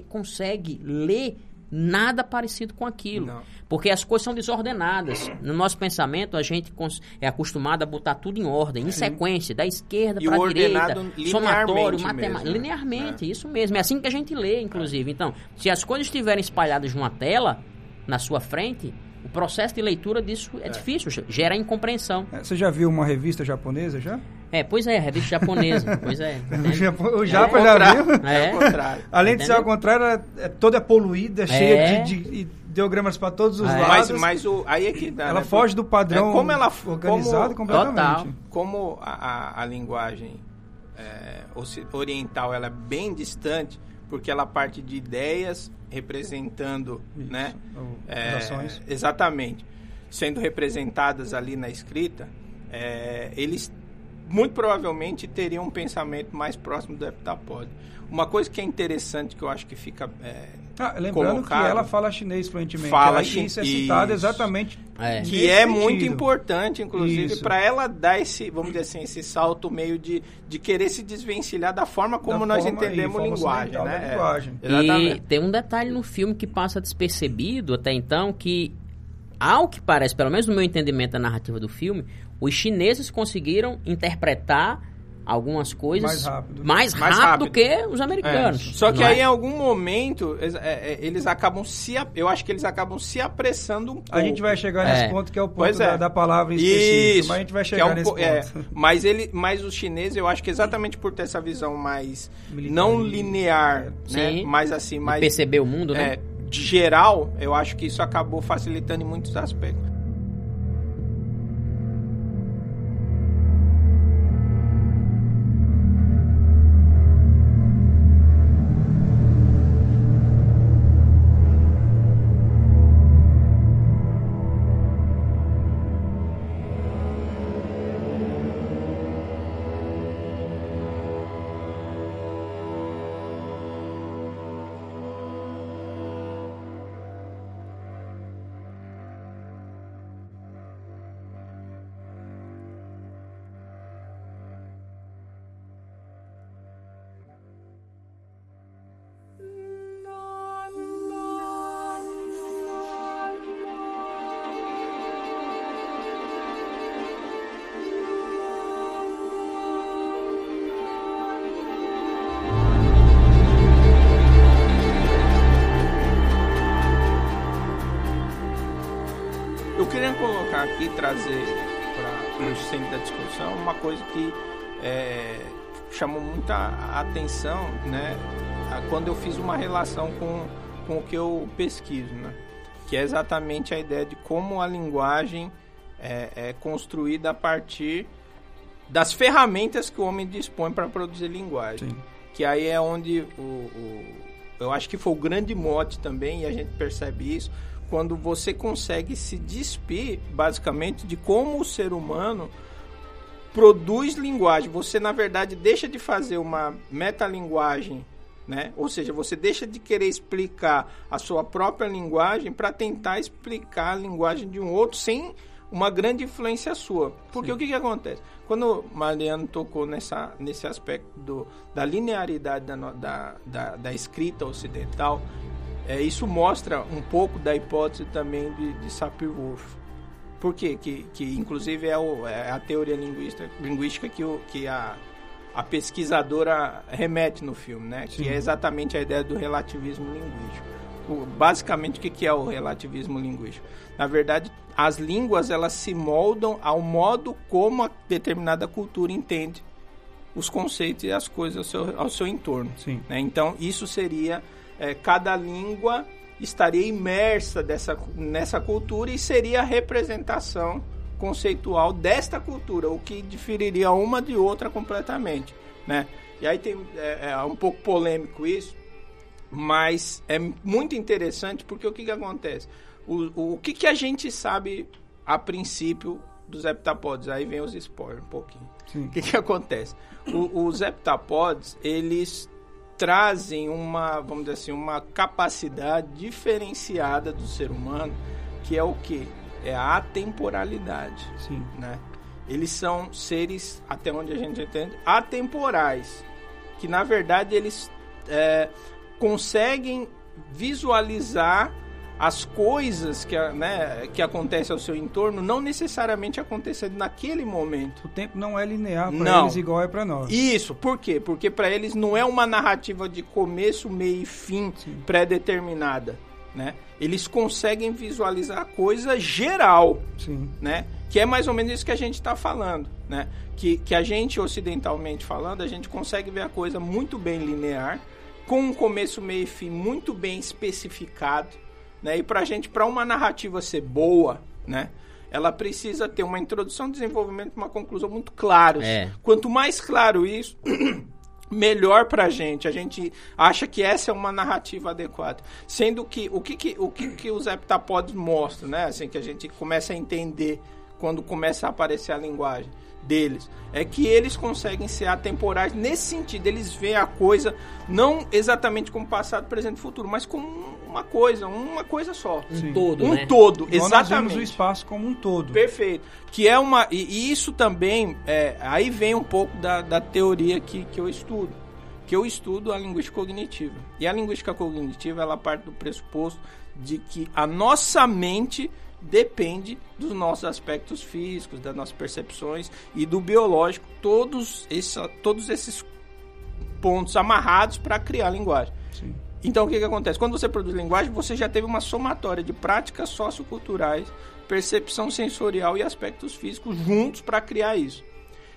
consegue ler nada parecido com aquilo. Não. Porque as coisas são desordenadas. No nosso pensamento, a gente é acostumado a botar tudo em ordem, em sequência, da esquerda para a direita, somatório, matemática. né? Linearmente, isso mesmo. É assim que a gente lê, inclusive. Então, se as coisas estiverem espalhadas numa tela, na sua frente, o processo de leitura disso é, difícil, gera incompreensão. É, Você já viu uma revista japonesa já? É, pois é, revista japonesa, pois é. O O É Japa o já contrário. viu? É É. o contrário. Além de ser ao contrário, ela é toda poluída, cheia É. de, de ideogramas para todos os É. lados. Mas, mas o, aí é que dá, ela né? foge do padrão É, como ela organizado como, completamente. Total. como a, a, a linguagem é, oriental ela é bem distante, porque ela parte de ideias representando, Isso. né? É, exatamente. Sendo representadas ali na escrita, é, eles muito provavelmente teriam um pensamento mais próximo do heptapode. Uma coisa que é interessante que eu acho que fica é, Ah, lembrando colocado- que ela fala chinês fluentemente. Fala Aí chi- Isso é citado exatamente É. que é muito sentido. importante, inclusive, para ela dar esse, vamos dizer assim, esse salto meio de, de querer se desvencilhar da forma como Da nós forma- entendemos e forma linguagem, né? da É, linguagem. E exatamente. tem um detalhe no filme que passa despercebido até então, que, ao que parece, pelo menos no meu entendimento da narrativa do filme, os chineses conseguiram interpretar algumas coisas Mais rápido. mais Mais rápido rápido. que os americanos. Só que aí é? em algum momento eles, é, é, eles acabam se, eu acho que eles acabam se apressando um pouco. A gente vai chegar nesse É. ponto que é o ponto Pois é. da, da palavra em específico. Isso. Mas a gente vai é chegar um nesse po- é, ponto. mas ele, mas os chineses, eu acho que exatamente por ter essa visão mais Militarista. não linear, né? Mais assim, De mais perceber o mundo, né? é, de geral, eu acho que isso acabou facilitando em muitos aspectos. Atenção, né? Quando eu fiz uma relação com, com o que eu pesquiso, né? Que é exatamente a ideia de como a linguagem é, é construída a partir das ferramentas que o homem dispõe para produzir linguagem. Sim. Que aí é onde o, o- eu acho que foi o grande mote também, e a gente percebe isso, quando você consegue se despir, basicamente, de como o ser humano produz linguagem. Você, na verdade, deixa de fazer uma metalinguagem, né? Ou seja, você deixa de querer explicar a sua própria linguagem para tentar explicar a linguagem de um outro sem uma grande influência sua. Porque o que, que acontece? Quando o Mariano tocou nessa, nesse aspecto do, da linearidade da, da, da, da escrita ocidental, é, isso mostra um pouco da hipótese também de, de Sapir-Whorf. Por quê? Que, que inclusive é, o- é a teoria linguística, linguística que, o, que a, a pesquisadora remete no filme, né? Que é exatamente a ideia do relativismo linguístico. O- basicamente, o que, é o relativismo linguístico? Na verdade, as línguas elas se moldam ao modo como a determinada cultura entende os conceitos e as coisas ao seu, ao seu entorno. Sim. né? Então, isso seria é, cada língua estaria imersa dessa, nessa cultura e seria a representação conceitual desta cultura, o que diferiria uma de outra completamente, né? E aí tem é, é um pouco polêmico isso, mas é muito interessante porque o que, que acontece? O, o que, que a gente sabe a princípio dos heptapods? Aí vem os spoilers um pouquinho. Sim. O que, que acontece? O- os heptapods, eles trazem uma, vamos dizer assim, uma capacidade diferenciada do ser humano, que é o que? É a atemporalidade, Sim. né? Eles são seres, até onde a gente entende, atemporais, que na verdade eles é, conseguem visualizar as coisas que, né, que acontecem ao seu entorno não necessariamente acontecendo naquele momento. O tempo não é linear para eles igual é para nós. Isso, por quê? Porque para eles não é uma narrativa de começo, meio e fim pré-determinada, né? Eles conseguem visualizar a coisa geral, Sim. né? Que é mais ou menos isso que a gente está falando, né? Que, que a gente, ocidentalmente falando, a gente consegue ver a coisa muito bem linear, com um começo, meio e fim muito bem especificado, né? E pra gente, para uma narrativa ser boa, né? Ela precisa ter uma introdução, desenvolvimento e uma conclusão muito claros. É. Quanto mais claro isso, melhor pra gente. A gente acha que essa é uma narrativa adequada. Sendo que o que, que, o que, que os heptapods mostram, né? Assim, que a gente começa a entender quando começa a aparecer a linguagem deles, é que eles conseguem ser atemporais nesse sentido, eles veem a coisa não exatamente como passado, presente e futuro, mas como uma coisa, uma coisa só. Um Sim. todo, Um né? todo, nós exatamente. o espaço como um todo. Perfeito. Que é uma. E, e isso também. É, aí vem um pouco da, da teoria que, que eu estudo. Que eu estudo a linguística cognitiva. E a linguística cognitiva ela parte do pressuposto de que a nossa mente depende dos nossos aspectos físicos, das nossas percepções e do biológico, todos, essa, todos esses pontos amarrados para criar a linguagem. Sim. Então o que, que acontece? Quando você produz linguagem, você já teve uma somatória de práticas socioculturais, percepção sensorial e aspectos físicos juntos para criar isso.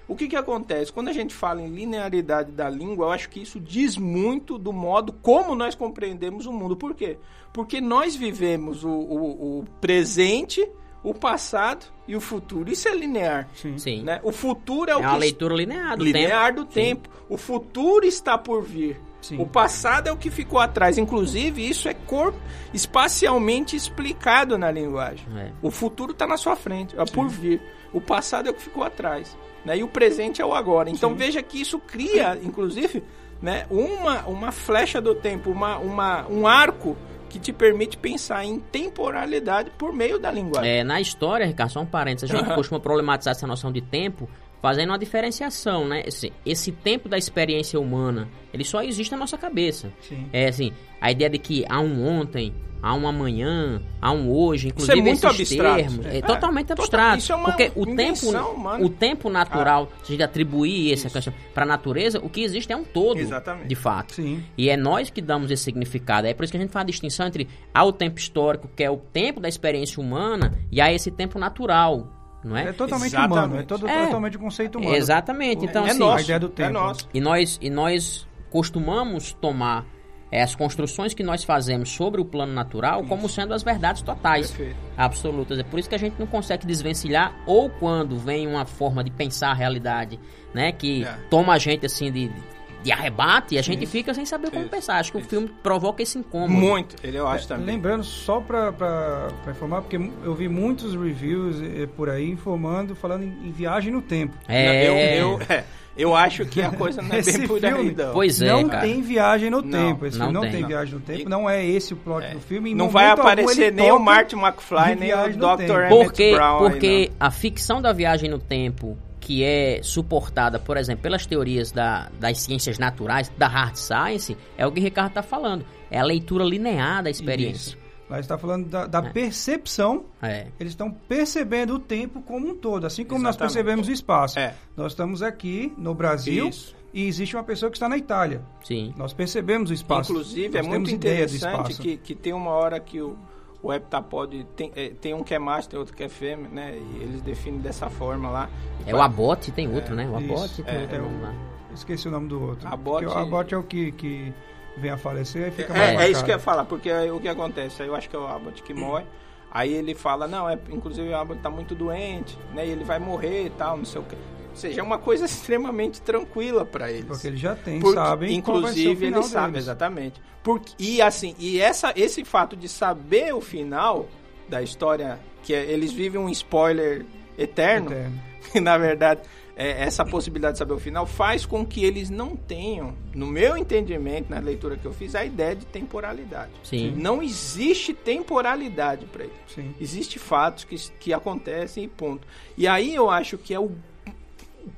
O que, que acontece? Quando a gente fala em linearidade da língua, eu acho que isso diz muito do modo como nós compreendemos o mundo. Por quê? Porque nós vivemos o, o- o presente, o passado e o futuro. Isso é linear. Sim. Sim. Né? O futuro é, É o que leitura linear do linear tempo. do tempo. O futuro está por vir. Sim. O passado é o que ficou atrás. Inclusive, isso é corpo espacialmente explicado na linguagem. É. O futuro está na sua frente, é por vir. O passado é o que ficou atrás. Né? E o presente é o agora. Então Sim. veja que isso cria, inclusive, né, uma, uma flecha do tempo, uma, uma, um arco que te permite pensar em temporalidade por meio da linguagem. É, na história, Ricardo, só um parênteses, a gente Aham. costuma problematizar essa noção de tempo fazendo uma diferenciação, né? Esse, esse tempo da experiência humana, ele só existe na nossa cabeça. Sim. É assim, a ideia de que há um ontem, há um amanhã, há um hoje, Isso é inclusive muito termos, é, É, totalmente total- abstrato, isso é uma porque o tempo, humana. o tempo natural, se a gente atribuir essa questão para a natureza, o que existe é um todo, Exatamente. de fato. Sim. E é nós que damos esse significado. É por isso que a gente faz a distinção entre há o tempo histórico, que é o tempo da experiência humana, e há esse tempo natural, não é? É totalmente Exatamente. humano, é todo, É. totalmente o conceito humano. Exatamente. Então, é assim, nosso, a ideia do é tempo. nosso. e nós, e nós costumamos tomar é, as construções que nós fazemos sobre o plano natural como sendo as verdades totais, Perfeito. absolutas. É por isso que a gente não consegue desvencilhar, ou quando vem uma forma de pensar a realidade, né, que É. toma a gente assim de, de arrebate, e a gente fica sem saber como Isso, pensar. Acho que isso. o filme provoca esse incômodo. Muito, ele eu acho também. Lembrando, só pra, pra, pra informar, porque eu vi muitos reviews eh, por aí informando, falando em, em viagem no tempo. É, Eu, eu, é, eu acho que a coisa não é Esse bem por aí, filme- não. Pois é, não cara. tem viagem no Não, tempo. Esse não filme não tem. tem, viagem no tempo. E- Não é esse o plot É. do filme. Em Não vai aparecer nem o Martin McFly, de nem o Dr. Emmett Porque, Brown. aí, porque a ficção da viagem no tempo, que é suportada, por exemplo, pelas teorias da- das ciências naturais, da hard science, é o que o Ricardo está falando. É a leitura linear da experiência. Isso. Lá está falando da, da É. percepção. É. Eles estão percebendo o tempo como um todo, assim como nós Exatamente. percebemos o espaço. É. Nós estamos aqui no Brasil Isso. e existe uma pessoa que está na Itália. Sim. Nós percebemos o espaço. Inclusive, é Nós muito ideia do interessante que, que tem uma hora que o, o heptapod tem, é, tem um que é macho, tem outro que é fêmea, né? E eles definem dessa forma lá. É o Abote, tem outro, né? O isso. Abote tem É, outro é nome o- lá. Esqueci o nome do outro. Porque o aborte é o que, que vem a falecer e fica É, mais é isso que eu ia falar, porque aí o que acontece? Aí eu acho que é o Abbott que morre. Aí ele fala, não, é, inclusive o Abbott tá muito doente, né? E ele vai morrer e tal, não sei o quê. Ou seja, é uma coisa extremamente tranquila para eles. Porque eles já têm, Porque, sabem qual vai ser o inclusive final eles sabem exatamente Porque, e assim e essa esse fato de saber o final da história que é- eles vivem um spoiler eterno, Eterno. que na verdade é, essa possibilidade de saber o final faz com que eles não tenham no meu entendimento na leitura que eu fiz a ideia de temporalidade Sim. não existe temporalidade para eles Sim. Existem fatos que, que acontecem e ponto. E aí eu acho que é o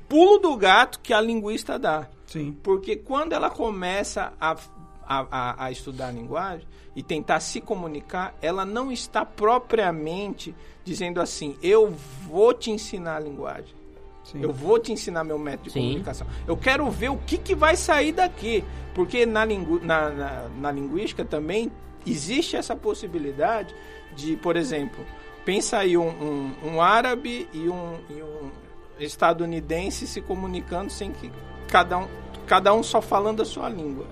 pulo do gato que a linguista dá. Sim. Porque quando ela começa a, a, a, a estudar a linguagem e tentar se comunicar, ela não está propriamente dizendo assim, eu vou te ensinar a linguagem. Sim. Eu vou te ensinar meu método de Sim. comunicação. Eu quero ver o que, que vai sair daqui. Porque na, lingu na, na, na linguística também existe essa possibilidade de, por exemplo, pensa aí um, um, um árabe e um, e um estadunidense se comunicando sem que cada um, cada um só falando a sua língua.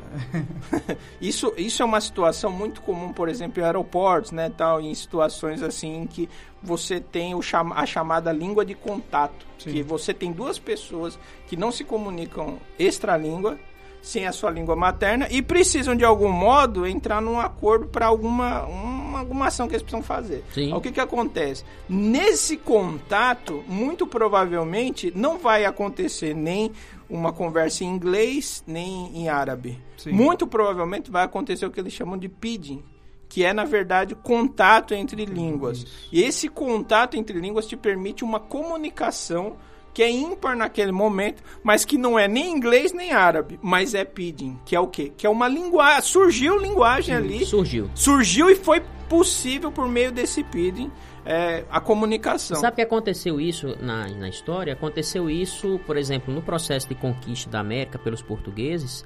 isso, isso é uma situação muito comum, por exemplo, em aeroportos, né, tal, em situações assim em que você tem o cham a chamada língua de contato, Sim. que você tem duas pessoas que não se comunicam extralíngua, sem a sua língua materna e precisam de algum modo entrar num acordo para alguma uma, alguma ação que eles precisam fazer. Sim. O que que acontece? Nesse contato, muito provavelmente não vai acontecer nem uma conversa em inglês nem em árabe. Sim. Muito provavelmente vai acontecer o que eles chamam de pidgin, que é na verdade contato entre línguas. E esse contato entre línguas te permite uma comunicação que é ímpar naquele momento, mas que não é nem inglês nem árabe, mas é pidgin, que é o quê? Que é uma linguagem, surgiu linguagem ali, Surgiu. surgiu e foi possível por meio desse pidgin é, a comunicação. Sabe que aconteceu isso na, na história? Aconteceu isso, por exemplo, no processo de conquista da América pelos portugueses.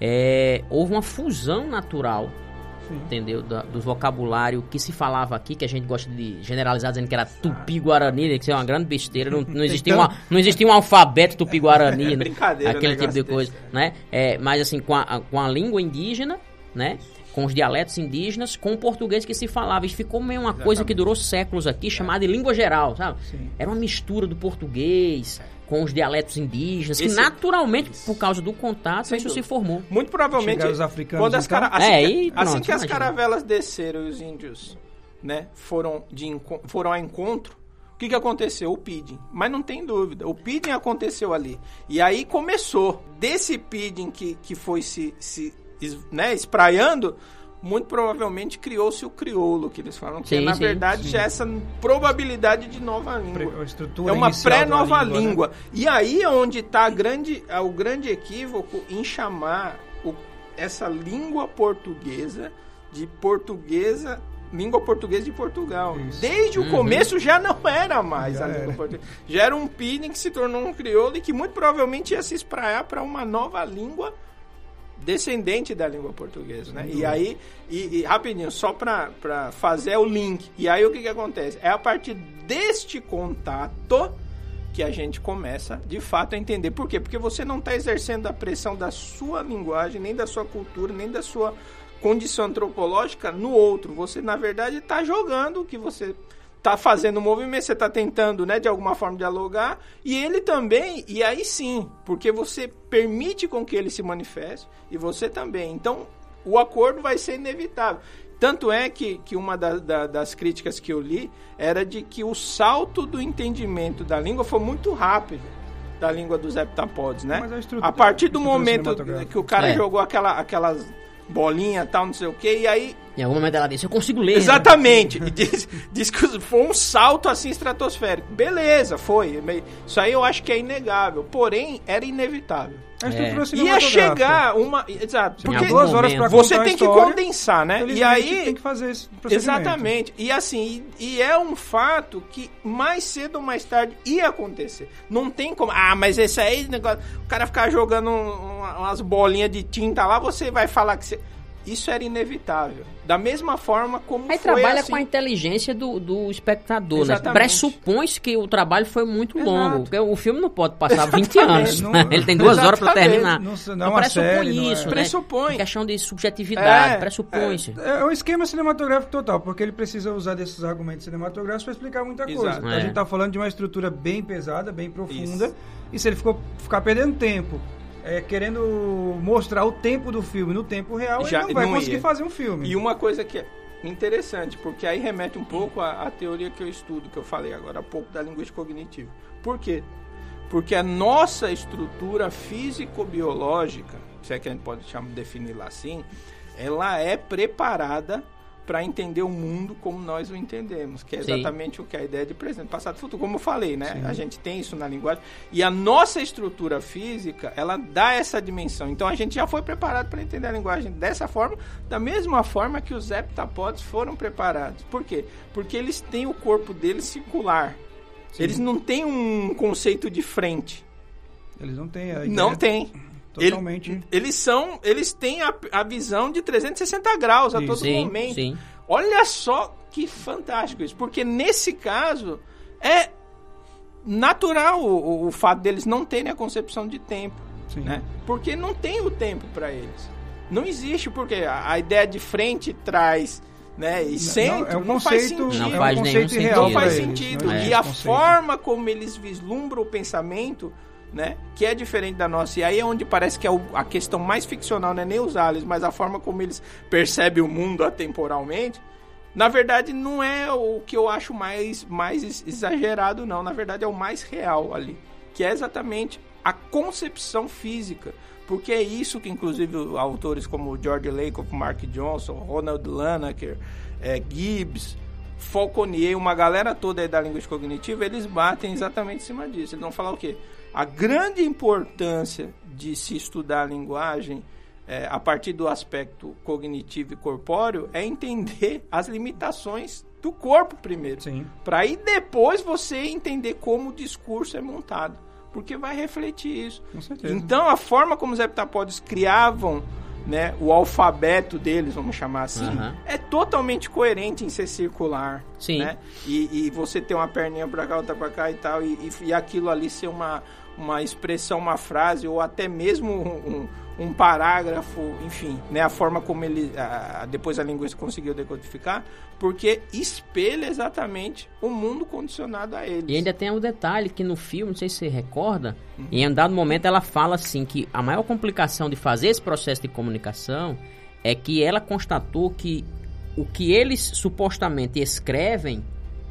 É, houve uma fusão natural, Sim. entendeu? Da, do vocabulário que se falava aqui, que a gente gosta de generalizar dizendo que era tupi-guarani, né, que isso é uma grande besteira. Não, não, existia, uma, não existia um alfabeto tupi-guarani, É né? brincadeira, aquele tipo de coisa, desse, né? É, mas assim, com a, com a língua indígena, né? Com os dialetos indígenas, com o português que se falava. E ficou meio uma coisa que durou séculos aqui, chamada de língua geral, sabe? Sim. Era uma mistura do português com os dialetos indígenas, que Esse- naturalmente, por causa do contato, Sem isso dúvida. se formou. Muito provavelmente. Os africanos, quando as então? cara- assim, É, que, e assim que as caravelas desceram e os índios né, foram, de, enco- foram ao encontro, o que, que aconteceu? O pidgin. Mas não tem dúvida, o pidgin aconteceu ali. E aí começou. Desse pidgin que, que foi se, se né, espraiando, muito provavelmente criou-se o crioulo, que eles falam. Que Sim, na sim, verdade já é essa probabilidade de nova língua. Pre- a estrutura É uma pré-nova língua, né? língua. E aí é onde está grande, é o grande equívoco em chamar o- essa língua portuguesa de portuguesa, língua portuguesa de Portugal. Isso. Desde o começo já não era mais Já a língua era. portuguesa. Já era um pidgin que se tornou um crioulo e que muito provavelmente ia se espraiar para uma nova língua descendente da língua portuguesa, né? E aí, e, e rapidinho, só para fazer o link. E aí o que que acontece? É a partir deste contato que a gente começa, de fato, a entender. Por quê? Porque você não está exercendo a pressão da sua linguagem, nem da sua cultura, nem da sua condição antropológica no outro. Você, na verdade, está jogando o que você tá fazendo o movimento, você tá tentando, né, de alguma forma dialogar, e ele também, e aí sim, porque você permite com que ele se manifeste, e você também. Então, o acordo vai ser inevitável. Tanto é que, que uma da- da- das críticas que eu li era de que o salto do entendimento da língua foi muito rápido da língua dos heptapods, né? Mas a estrutura- A partir do momento que o cara É. jogou aquela, aquelas bolinhas tal, não sei o que, e aí Em algum momento ela disse, eu consigo ler. né? Exatamente. E diz, diz que foi um salto assim estratosférico. Beleza, foi. Isso aí eu acho que é inegável. Porém, era inevitável. A estrutura É. Ia chegar uma. Exato. Porque duas horas pra você tem que história, condensar, né? E aí. tem que fazer esse. Exatamente. E assim, e, e é um fato que mais cedo ou mais tarde ia acontecer. Não tem como. Ah, mas esse aí, negócio, o cara ficar jogando um- umas bolinhas de tinta lá, você vai falar que você. Isso era inevitável. Da mesma forma como Aí foi trabalha assim. com a inteligência do, do espectador, né? Exatamente. Pressupõe-se que o trabalho foi muito Exato. longo. Porque o filme não pode passar 20 Exatamente. anos. Não- né? Ele tem duas horas para Exatamente. terminar. Não- não é Então uma pressupõe série, não é- isso, né? Pressupõe. Questão de subjetividade, É, pressupõe-se. É um esquema cinematográfico total, porque ele precisa usar desses argumentos cinematográficos para explicar muita coisa. Exato. A É. gente tá falando de uma estrutura bem pesada, bem profunda, Isso. e se ele ficou, ficar perdendo tempo, é, querendo mostrar o tempo do filme no tempo real, Já ele não vai não conseguir ia. fazer um filme. E uma coisa que é interessante, porque aí remete um pouco à, à teoria que eu estudo, que eu falei agora há pouco da linguística cognitiva. Por quê? Porque a nossa estrutura físico-biológica, se é que a gente pode chamar, definir lá assim, ela é preparada para entender o mundo como nós o entendemos, que é Sim. exatamente o que é a ideia de presente, passado e futuro. Como eu falei, né? A gente tem isso na linguagem e a nossa estrutura física, ela dá essa dimensão. Então a gente já foi preparado para entender a linguagem dessa forma, da mesma forma que os heptapods foram preparados. Por quê? Porque eles têm o corpo deles circular. Eles não têm um conceito de frente. Eles não têm a Não ideia tem. Ele- totalmente. eles são, eles têm a, a visão de 360 graus a todo Sim, momento. sim. Olha só que fantástico isso, porque nesse caso é natural o, o- fato deles não terem a concepção de tempo, Sim. né? Porque não tem o tempo para eles. Não existe porque a, a ideia de frente traz, né, e centro é um não faz conceito, sentido. Não é faz um nenhum conceito sentido. real Não pra faz sentido. não E existe a conceito. forma como eles vislumbram o pensamento, né? Que é diferente da nossa. E aí é onde parece que é a questão mais ficcional, não é nem os aliens, mas a forma como eles percebem o mundo atemporalmente. Na verdade, não é o que eu acho mais, mais ex- exagerado, não. Na verdade, é o mais real ali. Que é exatamente a concepção física. Porque é isso que, inclusive, autores como George Lakoff, Mark Johnson, Ronald Lanaker, eh, Gibbs, Falconier, uma galera toda aí da linguística cognitiva, eles batem exatamente em cima disso. Eles vão falar o quê? A grande importância de se estudar a linguagem eh, a partir do aspecto cognitivo e corpóreo é entender as limitações do corpo primeiro. Sim. Para aí depois você entender como o discurso é montado. Porque vai refletir isso. Com certeza. Então, a forma como os heptapodes criavam né, o alfabeto deles, vamos chamar assim, Aham. é totalmente coerente em ser circular. Sim. Né? E, e você ter uma perninha pra cá, outra pra cá e tal, e, e, e aquilo ali ser uma, uma expressão, uma frase, ou até mesmo um, um- um parágrafo, enfim, né? A forma como ele, a- depois a linguista conseguiu decodificar, porque espelha exatamente o mundo condicionado a eles. E ainda tem um detalhe que no filme, não sei se você recorda, em um dado momento ela fala assim que a maior complicação de fazer esse processo de comunicação é que ela constatou que o que eles supostamente escrevem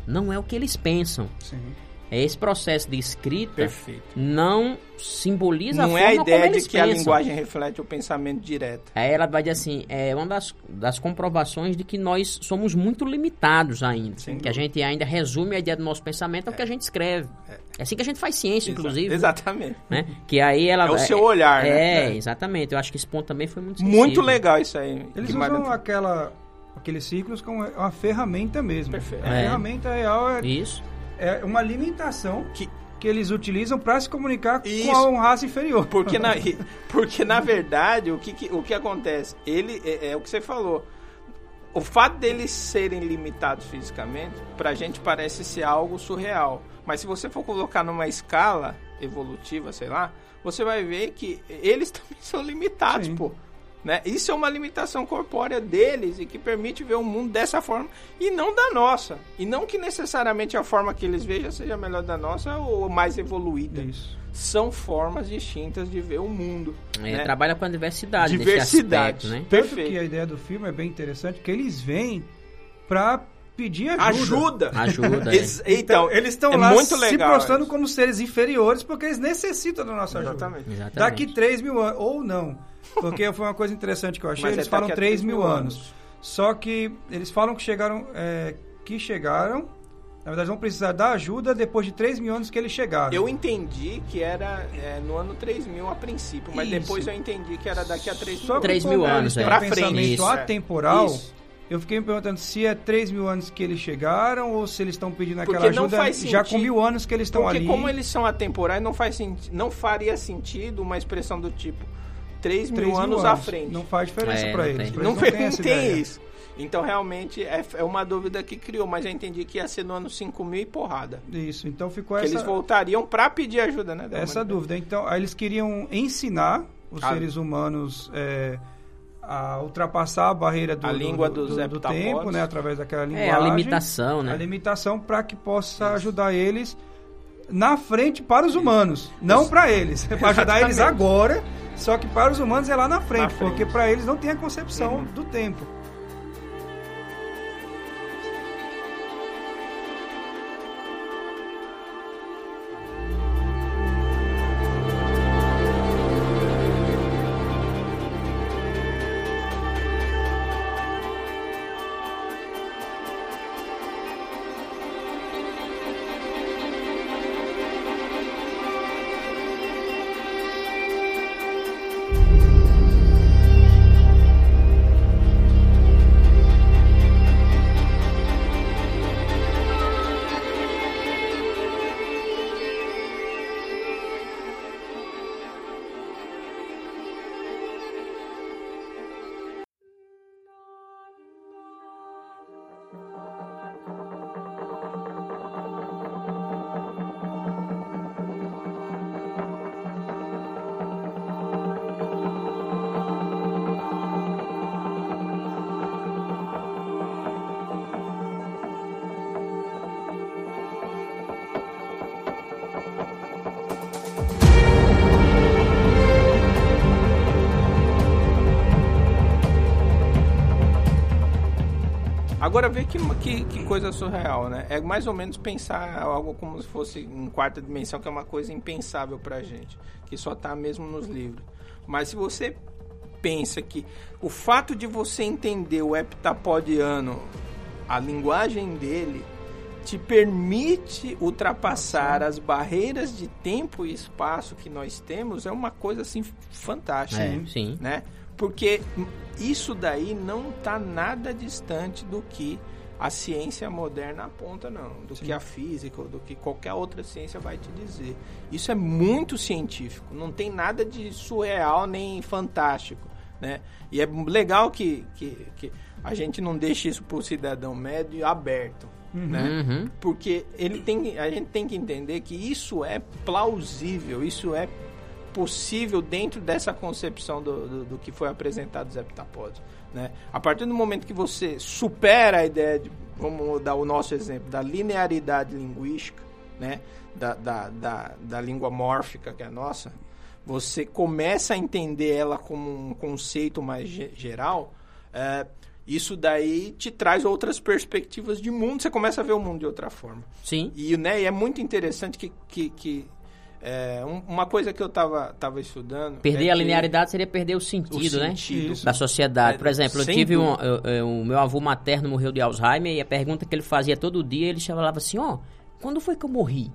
não é o que eles pensam. Sim. É esse processo de escrita Perfeito. não simboliza Não a é a forma como ideia de que a pensam. linguagem reflete o pensamento direto. Aí ela vai dizer assim, é uma das, das comprovações de que nós somos muito limitados ainda. Sem que a gente ainda resume a ideia do nosso pensamento ao que a gente escreve. É assim que a gente faz ciência, inclusive. Exatamente. Né? Que aí ela É o seu olhar, é, né? É, exatamente. Eu acho que esse ponto também foi muito sensível. Muito legal isso aí. Eles usam aquela, aqueles ciclos como uma ferramenta mesmo. Perfeito. A É. ferramenta real é, Isso. É uma limitação Que- que... eles utilizam para se comunicar Isso. com a raça inferior. Porque na, porque na verdade, o que, que- o que acontece? Ele é, é o que você falou. O fato deles serem limitados fisicamente, pra gente parece ser algo surreal. Mas se você for colocar numa escala evolutiva, sei lá, você vai ver que eles também são limitados, Sim. pô. Né? Isso é uma limitação corpórea deles e que permite ver o mundo dessa forma e não da nossa. E não que necessariamente a forma que eles vejam seja melhor da nossa ou mais evoluída Isso. são formas distintas de ver o mundo. É, né? Trabalha com a diversidade, Diversidade. aspecto, né? Tanto Perfeito. que a ideia do filme é bem interessante, que eles vêm para pedir ajuda. Ajuda. Ajuda, é. Ex- Então, eles estão é lá muito se legal mostrando isso. como seres inferiores porque eles necessitam da nossa ajuda. Exatamente. Exatamente. Daqui 3 mil anos, ou não. Porque foi uma coisa interessante que eu achei. Mas eles é falam daqui a 3 mil anos. Só que eles falam que chegaram. é, que chegaram. Na verdade, vão precisar da ajuda depois de 3 mil anos que eles chegaram. Eu entendi que era é, no ano 3000 a princípio, mas Isso. depois eu entendi que era daqui a 3000 Só que 3 como mil anos, têm é. um Pra frente, isso, é. atemporal. Isso. Eu fiquei me perguntando se é 3 mil anos que eles chegaram ou se eles estão pedindo aquela Porque não ajuda faz já com mil anos que eles estão Porque ali. como eles são atemporais, não, faz senti- não faria sentido uma expressão do tipo 3 mil, 3 mil anos, à frente. Não faz diferença É, pra não eles. Não, eles tem, têm essa tem isso. Então, realmente, é, é uma dúvida que criou, mas eu entendi que ia ser no ano 5000 e porrada. Isso, então ficou Que essa, eles voltariam pra pedir ajuda, né? essa dúvida. Então, aí eles queriam ensinar os A- seres humanos é, a ultrapassar a barreira do, A do- língua do, do, do heptapodes. tempo, né? Através daquela linguagem. É, a limitação, A né? limitação para que possa ajudar eles na frente para os humanos, não para eles. para ajudar eles agora, só que para os humanos é lá na frente, Na frente. porque para eles não tem a concepção Uhum. do tempo. Agora vê que, que, que, coisa surreal, né? É mais ou menos pensar algo como se fosse em quarta dimensão, que é uma coisa impensável pra gente, que só tá mesmo nos livros. Mas se você pensa que o fato de você entender o heptapodiano, a linguagem dele, te permite ultrapassar as barreiras de tempo e espaço que nós temos, é uma coisa assim fantástica. É, sim. Né? Porque isso daí não está nada distante do que a ciência moderna aponta, não. Do Sim. que a física, do que qualquer outra ciência vai te dizer. Isso é muito científico. Não tem nada de surreal nem fantástico, né? E é legal que, que, que a gente não deixe isso para o cidadão médio aberto. Uhum. Né? Uhum. Porque ele tem, a gente tem que entender que isso é plausível, isso é possível dentro dessa concepção do, do, do que foi apresentado dos heptapódios. Né? A partir do momento que você supera a ideia de, vamos dar o nosso exemplo, da linearidade linguística, né? da, da, da, da língua mórfica que é a nossa, você começa a entender ela como um conceito mais geral, é, isso daí te traz outras perspectivas de mundo, você começa a ver o mundo de outra forma. Sim. E, né, e é muito interessante que, que, que é, um, uma coisa que eu estava tava estudando. Perder é a linearidade seria perder o sentido, o né? Sentido. Da sociedade. Por é, exemplo, eu tive um. o meu avô materno morreu de Alzheimer e a pergunta que ele fazia todo dia, ele falava assim: ó, oh, quando foi que eu morri?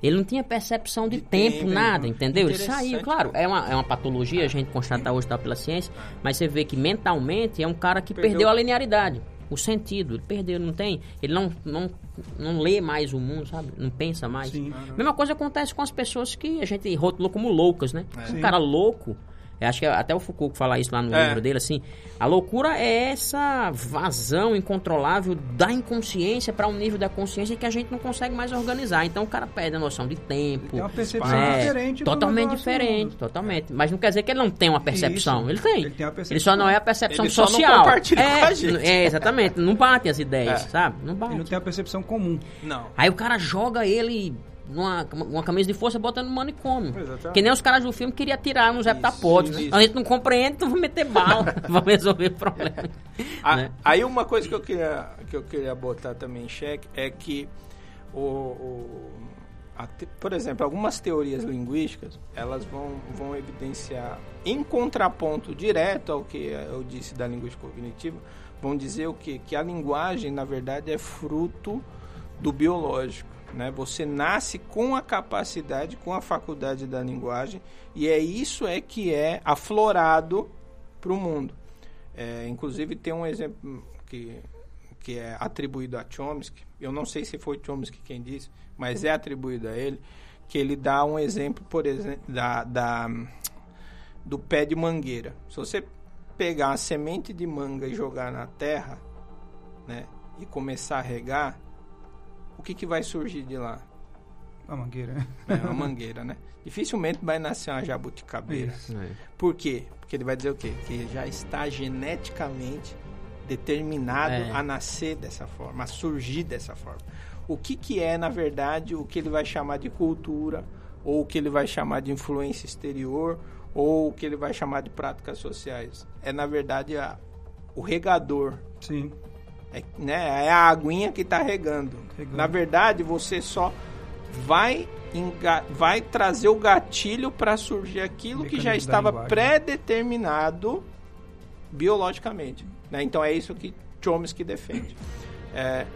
Ele não tinha percepção de, de tempo, tempo, nada, entendeu? Ele saiu, claro, é uma, é uma patologia, a gente constata hoje tá, pela ciência, mas você vê que mentalmente é um cara que perdeu, perdeu a linearidade o sentido. Ele perdeu, não tem. Ele não, não, não lê mais o mundo, sabe? Não pensa mais. Sim. Mesma coisa acontece com as pessoas que a gente rotulou como loucas, né? É. Um cara louco eu acho que até o Foucault fala isso lá no é. livro dele, assim. A loucura é essa vazão incontrolável da inconsciência para um nível da consciência que a gente não consegue mais organizar. Então o cara perde a noção de tempo. Tem uma percepção é, diferente. Totalmente diferente, totalmente. Mas não quer dizer que ele não tem uma percepção. Isso. Ele tem. Ele, tem ele só não é a percepção ele social. Só não compartilha é, com a gente. É, exatamente. Não bate as ideias, é. sabe? Não bate. Ele não tem a percepção comum. Não. Aí o cara joga ele numa uma camisa de força botando no manicômio. Exatamente. Que nem os caras do filme queriam tirar uns heptapódios. A gente não compreende, então vamos meter bala. vamos resolver o problema. a, né? Aí uma coisa que eu queria, que eu queria botar também em xeque é que o, o a, por exemplo, algumas teorias linguísticas, elas vão, vão evidenciar, em contraponto direto ao que eu disse da linguística cognitiva, vão dizer o quê? Que a linguagem, na verdade, é fruto do biológico. Né? Você nasce com a capacidade, com a faculdade da linguagem, e é isso é que é aflorado para o mundo. É, inclusive tem um exemplo que, que é atribuído a Chomsky, eu não sei se foi Chomsky quem disse, mas é atribuído a ele, que ele dá um exemplo, por exemplo, da, da, do pé de mangueira. Se você pegar a semente de manga e jogar na terra, né, e começar a regar, o que, que vai surgir de lá? Uma mangueira. É, uma mangueira, né? Dificilmente vai nascer uma jabuticabeira. É. Por quê? Porque ele vai dizer o quê? Que já está geneticamente determinado é. a nascer dessa forma, a surgir dessa forma. O que, que é, na verdade, o que ele vai chamar de cultura, ou o que ele vai chamar de influência exterior, ou o que ele vai chamar de práticas sociais? É, na verdade, a, o regador. Sim. É, né, é a aguinha que está regando. regando. Na verdade, você só vai, vai trazer o gatilho para surgir aquilo que já estava pré-determinado biologicamente. Né? Então é isso que Chomsky defende. É,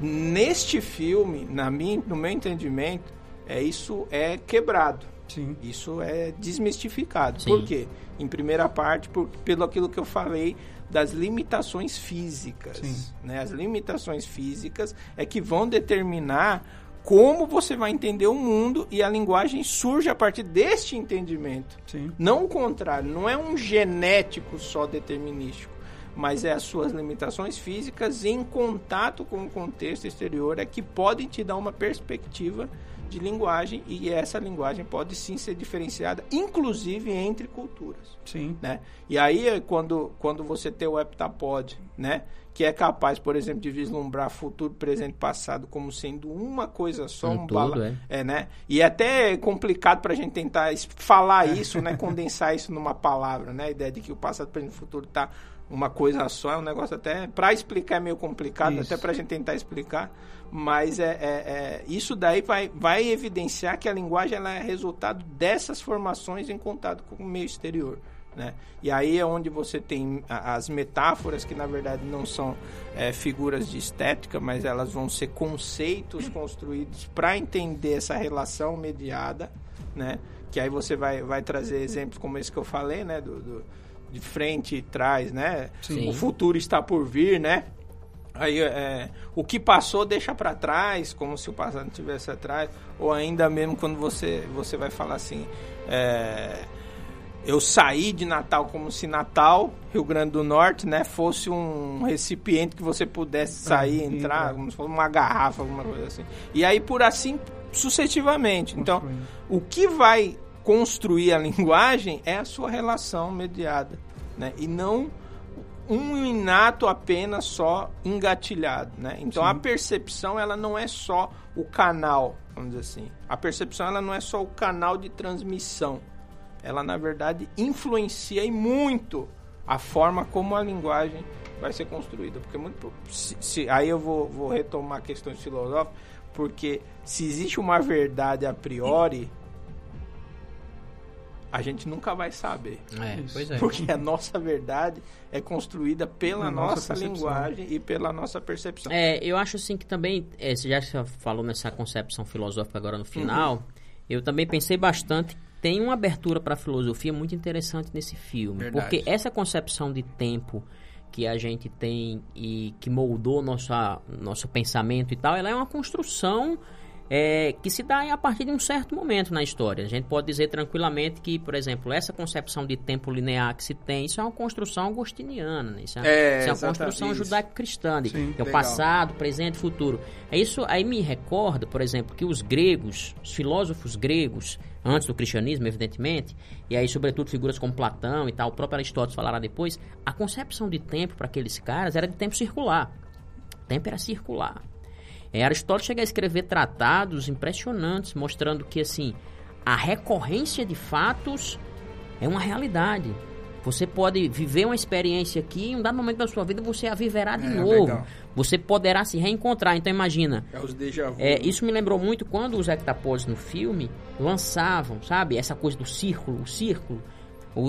neste filme, na minha, no meu entendimento, é, isso é quebrado. Sim. Isso é desmistificado. Sim. Por quê? Em primeira parte, por, pelo aquilo que eu falei das limitações físicas. Né? As limitações físicas é que vão determinar como você vai entender o mundo e a linguagem surge a partir deste entendimento. Sim. Não o contrário, não é um genético só determinístico, mas é as suas limitações físicas em contato com o contexto exterior é que podem te dar uma perspectiva de linguagem e essa linguagem pode sim ser diferenciada, inclusive entre culturas. Sim. Né? E aí, quando, quando você tem o heptapod, né? que é capaz, por exemplo, de vislumbrar futuro, presente e passado como sendo uma coisa só, um, um bala, é. é. né? E é até complicado para a gente tentar falar isso, né? Condensar isso numa palavra, né? A ideia de que o passado, presente e futuro está uma coisa só, é um negócio até. Para explicar é meio complicado, Isso. até para a gente tentar explicar, mas é, é- é- isso daí vai, vai evidenciar que a linguagem ela é resultado dessas formações em contato com o meio exterior. Né? E aí é onde você tem as metáforas, que na verdade não são é, figuras de estética, mas elas vão ser conceitos construídos para entender essa relação mediada, né? que aí você vai, vai trazer exemplos como esse que eu falei, né? do, do- de frente e trás, né? Sim. O futuro está por vir, né? Aí é, o que passou deixa para trás, como se o passado estivesse atrás, ou ainda mesmo quando você você vai falar assim, é, eu saí de Natal como se Natal, Rio Grande do Norte, né, fosse um recipiente que você pudesse sair, entrar, entrar. como se fosse uma garrafa, alguma coisa assim. E aí por assim sucessivamente. Então, o que vai construir a linguagem é a sua relação mediada, né? E não um inato apenas só engatilhado, né? Então a percepção ela não é só o canal, vamos dizer assim. A percepção ela não é só o canal de transmissão. Ela na verdade influencia e muito a forma como a linguagem vai ser construída, porque muito se, se- aí eu vou, vou retomar questões filosóficas, porque se existe uma verdade a priori, a gente nunca vai saber. É, pois é. Porque a nossa verdade é construída pela nossa nossa, linguagem e pela nossa percepção. É, eu acho assim que também, é, você já você falou nessa concepção filosófica agora no final, Uhum. eu também pensei bastante. Tem uma abertura para a filosofia muito interessante nesse filme, Verdade. porque essa concepção de tempo que a gente tem e que moldou nossa, nosso pensamento e tal, ela é uma construção é, que se dá a partir de um certo momento na história. A gente pode dizer tranquilamente que, por exemplo, essa concepção de tempo linear que se tem, isso é uma construção agostiniana, né? isso é, É, isso é uma construção judaico-cristã, é o Legal. passado, presente e futuro. É Isso aí me recorda, por exemplo, que os gregos, os filósofos gregos, antes do cristianismo, evidentemente, e aí, sobretudo, figuras como Platão e tal, o próprio Aristóteles falará depois, a concepção de tempo para aqueles caras era de tempo circular. O tempo era circular. É, Aristóteles chega a escrever tratados impressionantes, mostrando que, assim, a recorrência de fatos é uma realidade. Você pode viver uma experiência aqui e em um dado momento da sua vida você a viverá de É, novo. legal. Você poderá se reencontrar. Então imagina, É os déjà vu. é, isso me lembrou muito quando os hectapodes no filme lançavam, sabe? Essa coisa do círculo, o círculo.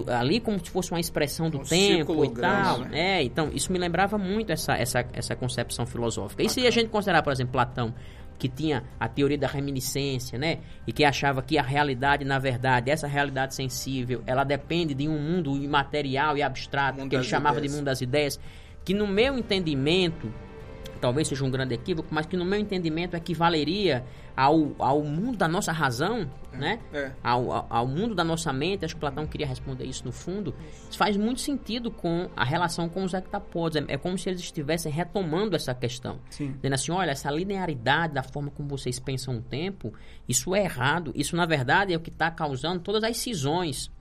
Ali como se fosse uma expressão do Um tempo e tal. né? É, então isso me lembrava muito essa, essa, essa concepção filosófica. E se a gente considerar, por exemplo, Platão, que tinha a teoria da reminiscência, né? E que achava que a realidade, na verdade, essa realidade sensível, ela depende de um mundo imaterial e abstrato, Mundo que ele chamava ideias. de mundo das ideias, que no meu entendimento, talvez seja um grande equívoco, mas que no meu entendimento equivaleria ao, ao mundo da nossa razão, né? é. Ao, ao, ao mundo da nossa mente, acho que Platão queria responder isso no fundo. Isso faz muito sentido com a relação com os hectapodes. É, é como se eles estivessem retomando essa questão. Sim. Dizendo assim, olha, essa linearidade da forma como vocês pensam o tempo, isso é errado. Isso, na verdade, é o que está causando todas as cisões.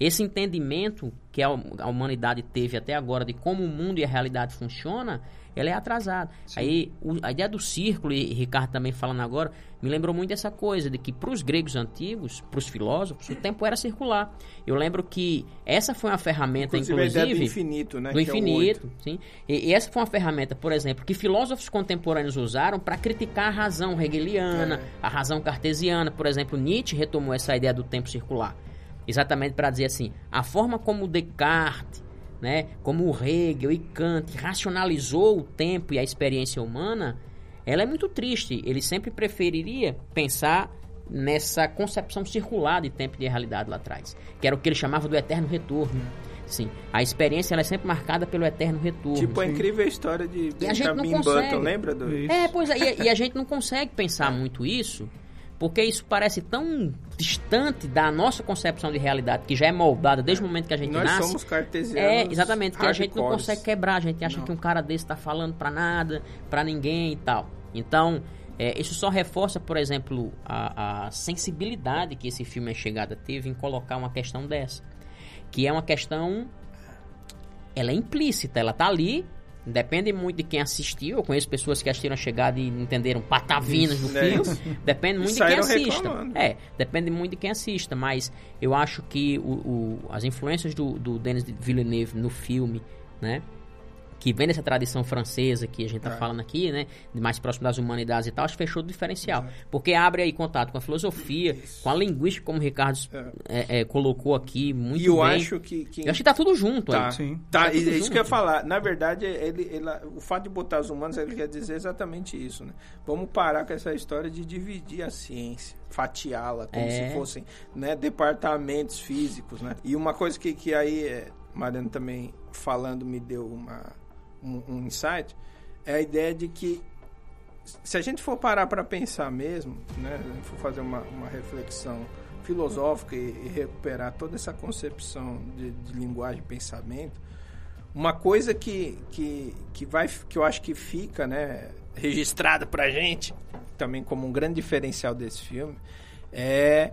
Esse entendimento que a, a humanidade teve até agora de como o mundo e a realidade funciona, ela é atrasada. Aí o- a ideia do círculo, e Ricardo também falando agora, me lembrou muito dessa coisa de que para os gregos antigos, para os filósofos, o tempo era circular. Eu lembro que essa foi uma ferramenta, Inclusive, a ideia do inclusive, infinito, né? do é infinito, sim. E, e essa foi uma ferramenta, por exemplo, que filósofos contemporâneos usaram para criticar a razão hegeliana, É. a razão cartesiana. Por exemplo, Nietzsche retomou essa ideia do tempo circular. Exatamente para dizer assim, a forma como Descartes, né, como o Hegel e Kant racionalizou o tempo e a experiência humana, ela é muito triste. Ele sempre preferiria pensar nessa concepção circular de tempo e de realidade lá atrás, que era o que ele chamava do eterno retorno. Sim, a experiência ela é sempre marcada pelo eterno retorno. Tipo a incrível história de a gente não Benjamin consegue. Button, lembra? Do... Isso. É, pois é, e, e a gente não consegue pensar muito isso, porque isso parece tão distante da nossa concepção de realidade, que já é moldada desde o momento que a gente Nós nasce. somos cartesianos. É, exatamente, que a gente não consegue quebrar, a gente acha Não. que um cara desse tá falando pra nada, pra ninguém e tal. Então, é, isso só reforça, por exemplo, a, a sensibilidade que esse filme A Chegada teve em colocar uma questão dessa. Que é uma questão. Ela é implícita, ela tá ali. Depende muito de quem assistiu. Eu conheço pessoas que assistiram a chegada e entenderam patavinas do É filme. Depende muito de quem assista. reclamando. É, depende muito de quem assista. Mas eu acho que o, o- as influências do, do Denis Villeneuve no filme né? Que vem dessa tradição francesa que a gente está É. falando aqui, né? Mais próximo das humanidades e tal, acho que fechou do diferencial. Porque abre aí contato com a filosofia, com a linguística, como o Ricardo é, é, colocou aqui muito E eu bem. acho que, que Eu acho que tá tudo junto Tá, aí. Sim. tá, Tá e é isso junto. que eu ia falar. Na verdade, ele, ele- o fato de botar os humanos, ele quer dizer exatamente isso, né? Vamos parar com essa história de dividir a ciência, fatiá-la, como É. se fossem né, departamentos físicos, né? E uma coisa que, que aí, é, Mariana também falando me deu uma, um, um insight, é a ideia de que se a gente for parar para pensar mesmo, né, se a gente for fazer uma, uma reflexão filosófica e, e recuperar toda essa concepção de, de linguagem e pensamento, uma coisa que, que, que, vai, que eu acho que fica né, registrada para gente, também como um grande diferencial desse filme, é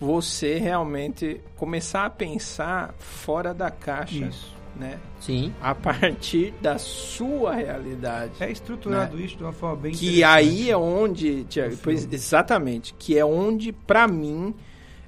você realmente começar a pensar fora da caixa, Isso. Né? Sim. A partir da sua realidade. É estruturado isso de uma forma bem Que aí é onde, Tiago, pois, exatamente, que é onde, pra mim,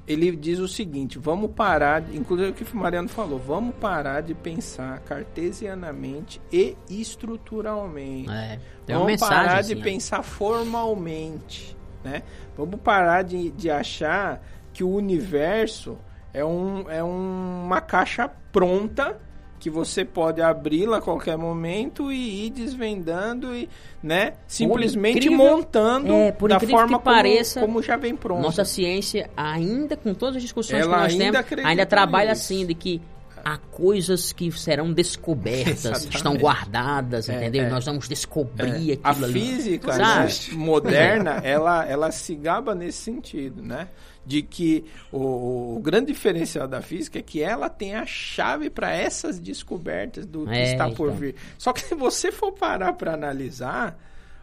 ele diz o seguinte: vamos parar, de, inclusive o que o Mariano falou, vamos parar de pensar cartesianamente e estruturalmente. É. Tem uma vamos mensagem. parar de assim, ó. pensar formalmente, né? Vamos parar de, de achar que o universo é, um, é um- uma caixa pronta que você pode abri-la a qualquer momento e ir desvendando e, né, simplesmente incrível- montando é, da forma que como, pareça, como já vem pronto. Nossa ciência, ainda com todas as discussões Ela que nós ainda temos, ainda trabalha assim, de que há coisas que serão descobertas, Exatamente. estão guardadas, É, entendeu? é. Nós vamos descobrir A aquilo ali. física né, moderna, ela, ela se gaba nesse sentido, né? De que o, o grande diferencial da física é que ela tem a chave para essas descobertas do que É, está por então. vir. Só que se você for parar para analisar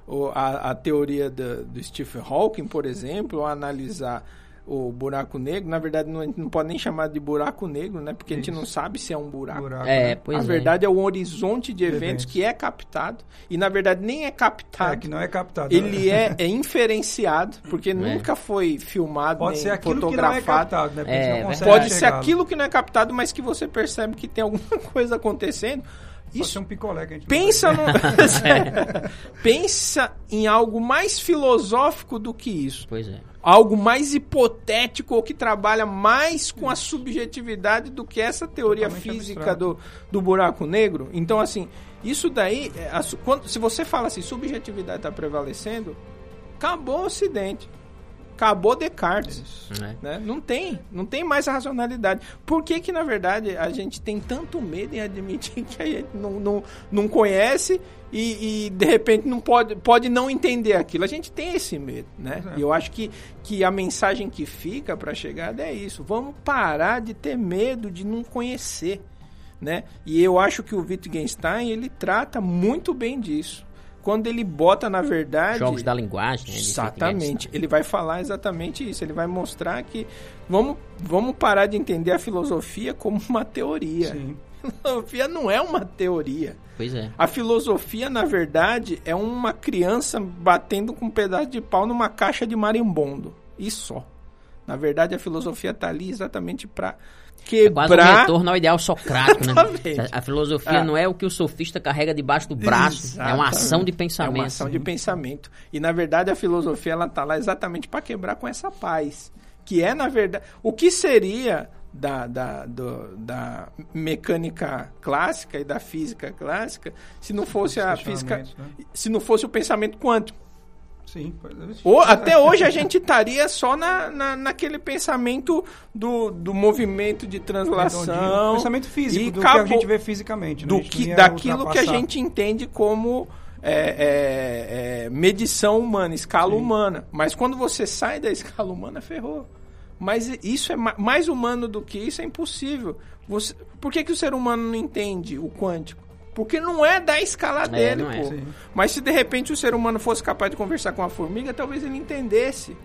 o- a, a teoria do, do Stephen Hawking, por exemplo, ou analisar o buraco negro, na verdade não, a gente não pode nem chamar de buraco negro, né? Porque a gente Isso. não sabe se é um buraco. Buraco, É, né? pois a é. verdade é um horizonte de eventos, eventos. que é captado e na verdade nem é captado. É, que não é captado. Ele é, é inferenciado, porque nunca foi filmado Pode nem ser aquilo que não é fotografado. captado, né? Porque É, a gente não verdade. consegue Pode ser aquilo que não é captado, mas que você percebe que tem alguma coisa acontecendo. Pode Isso ser um picolé que a gente pensa no... pensa em algo mais filosófico do que isso. Pois é. Algo mais hipotético ou que trabalha mais com a subjetividade do que essa teoria Totalmente física do, do buraco negro. Então, assim, isso daí, é, a quando, se você fala assim, subjetividade está prevalecendo, acabou o Ocidente. Acabou Descartes. É. Né? Não tem, não tem mais a racionalidade. Por que que, na verdade, a gente tem tanto medo em admitir que a gente não, não, não conhece e, e, de repente, não pode, pode não entender aquilo? A gente tem esse medo, né? É. E eu acho que, que a mensagem que fica para a chegada é isso. Vamos parar de ter medo de não conhecer, né? E eu acho que o Wittgenstein, ele trata muito bem disso. Quando ele bota, na verdade... Jogos da linguagem, né? Exatamente. Wittgenstein. Ele vai falar exatamente isso. Ele vai mostrar que vamos, vamos parar de entender a filosofia como uma teoria. Sim. A filosofia não é uma teoria. Pois é. A filosofia, na verdade, é uma criança batendo com um pedaço de pau numa caixa de marimbondo. E só. Na verdade, a filosofia está ali exatamente para É quase um quebrar. retorno ao ideal socrático, né? Exatamente. A, filosofia Ah. não é o que o sofista carrega debaixo do braço, é uma ação de É pensamento. uma ação de pensamento. E na verdade a filosofia ela tá lá exatamente para quebrar com essa paz, que é na verdade o que seria da, da, do- da mecânica clássica e da física clássica se não fosse a física, né? se não fosse o pensamento quântico. Sim. é. Ou, até hoje a gente estaria só na, na, naquele pensamento do, do movimento de translação. Pensamento físico, e do que a gente vê fisicamente. né? do que, daquilo que a gente entende como é, é, é, medição humana, escala Sim. humana. Mas quando você sai da escala humana, ferrou. Mas isso é ma- mais humano do que isso, é impossível. Você, por que, que o ser humano não entende o quântico? Porque não é da escala dele, não é. pô. Sim. Mas se de repente o ser humano fosse capaz de conversar com a formiga, talvez ele entendesse.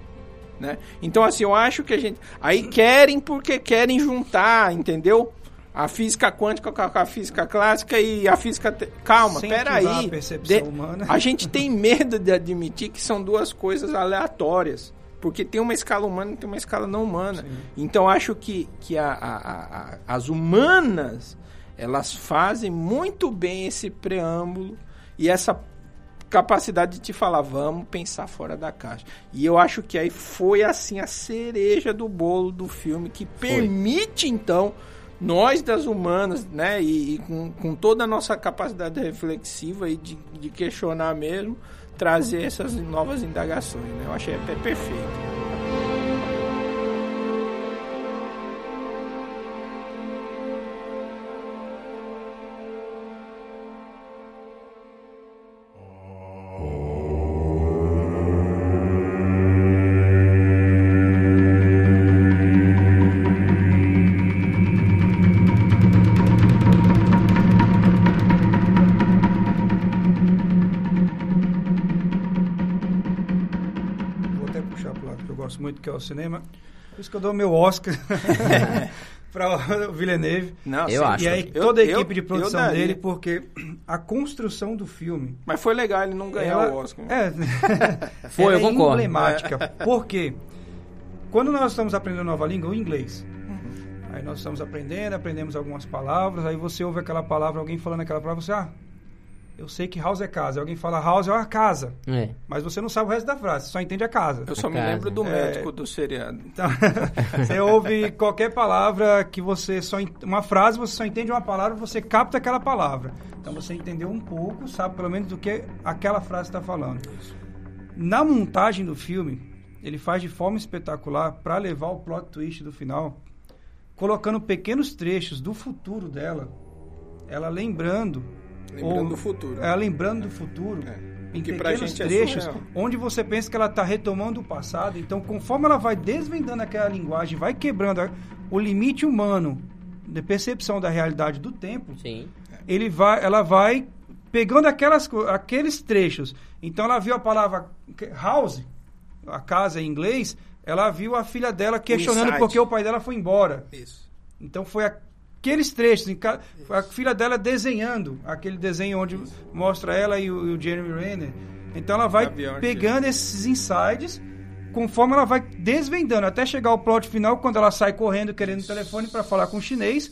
Né? Então, assim, eu acho que a gente. Aí querem porque querem juntar, entendeu? A física quântica com a, física clássica e a física. te- Calma, Sem peraí. a percepção humana. A gente tem medo de admitir que são duas coisas aleatórias. Porque tem uma escala humana e tem uma escala não humana. Então acho que, que a- a- a- as humanas elas fazem muito bem esse preâmbulo e essa capacidade de te falar, vamos pensar fora da caixa. E eu acho que aí foi assim a cereja do bolo do filme que permite então nós das humanas, né, e, e com, com, toda a nossa capacidade reflexiva e de, de questionar mesmo, trazer essas novas indagações. Né? Eu achei até perfeito. Que é o cinema. Por isso que eu dou meu Oscar para o Villeneuve. Não, eu acho. E aí toda a equipe eu, de produção dele, porque a construção do filme... Mas foi legal ele não ganhar ela, o Oscar. É, foi, eu é concordo. emblemática. É. Porque quando nós estamos aprendendo nova língua, o inglês... Uhum. Aí nós estamos aprendendo, aprendemos algumas palavras, aí você ouve aquela palavra, alguém falando aquela palavra, você, ah, eu sei que house é casa. Alguém fala house é uma casa. É. Mas você não sabe o resto da frase, você só entende a casa. Eu só a me casa. lembro do é. médico do seriado. Então, você ouve qualquer palavra que você só. Uma frase, você só entende uma palavra, você capta aquela palavra. Então você entendeu um pouco, sabe pelo menos do que aquela frase está falando. Na montagem do filme, ele faz de forma espetacular para levar o plot twist do final, colocando pequenos trechos do futuro dela, ela lembrando Lembrando do futuro. É, lembrando do futuro. É. Em que pequenos é trechos, é onde você pensa que ela está retomando o passado. Então, conforme ela vai desvendando aquela linguagem, vai quebrando a, o limite humano de percepção da realidade do tempo, Sim. ele vai, ela vai pegando aquelas, aqueles trechos. Então, ela viu a palavra house, a casa em inglês, ela viu a filha dela questionando porque o pai dela foi embora. Isso. Então, foi a aqueles trechos. A filha dela desenhando aquele desenho onde mostra ela e o, e o Jeremy Renner. Então ela vai pegando esses insights conforme ela vai desvendando até chegar ao plot final quando ela sai correndo querendo o telefone para falar com o chinês,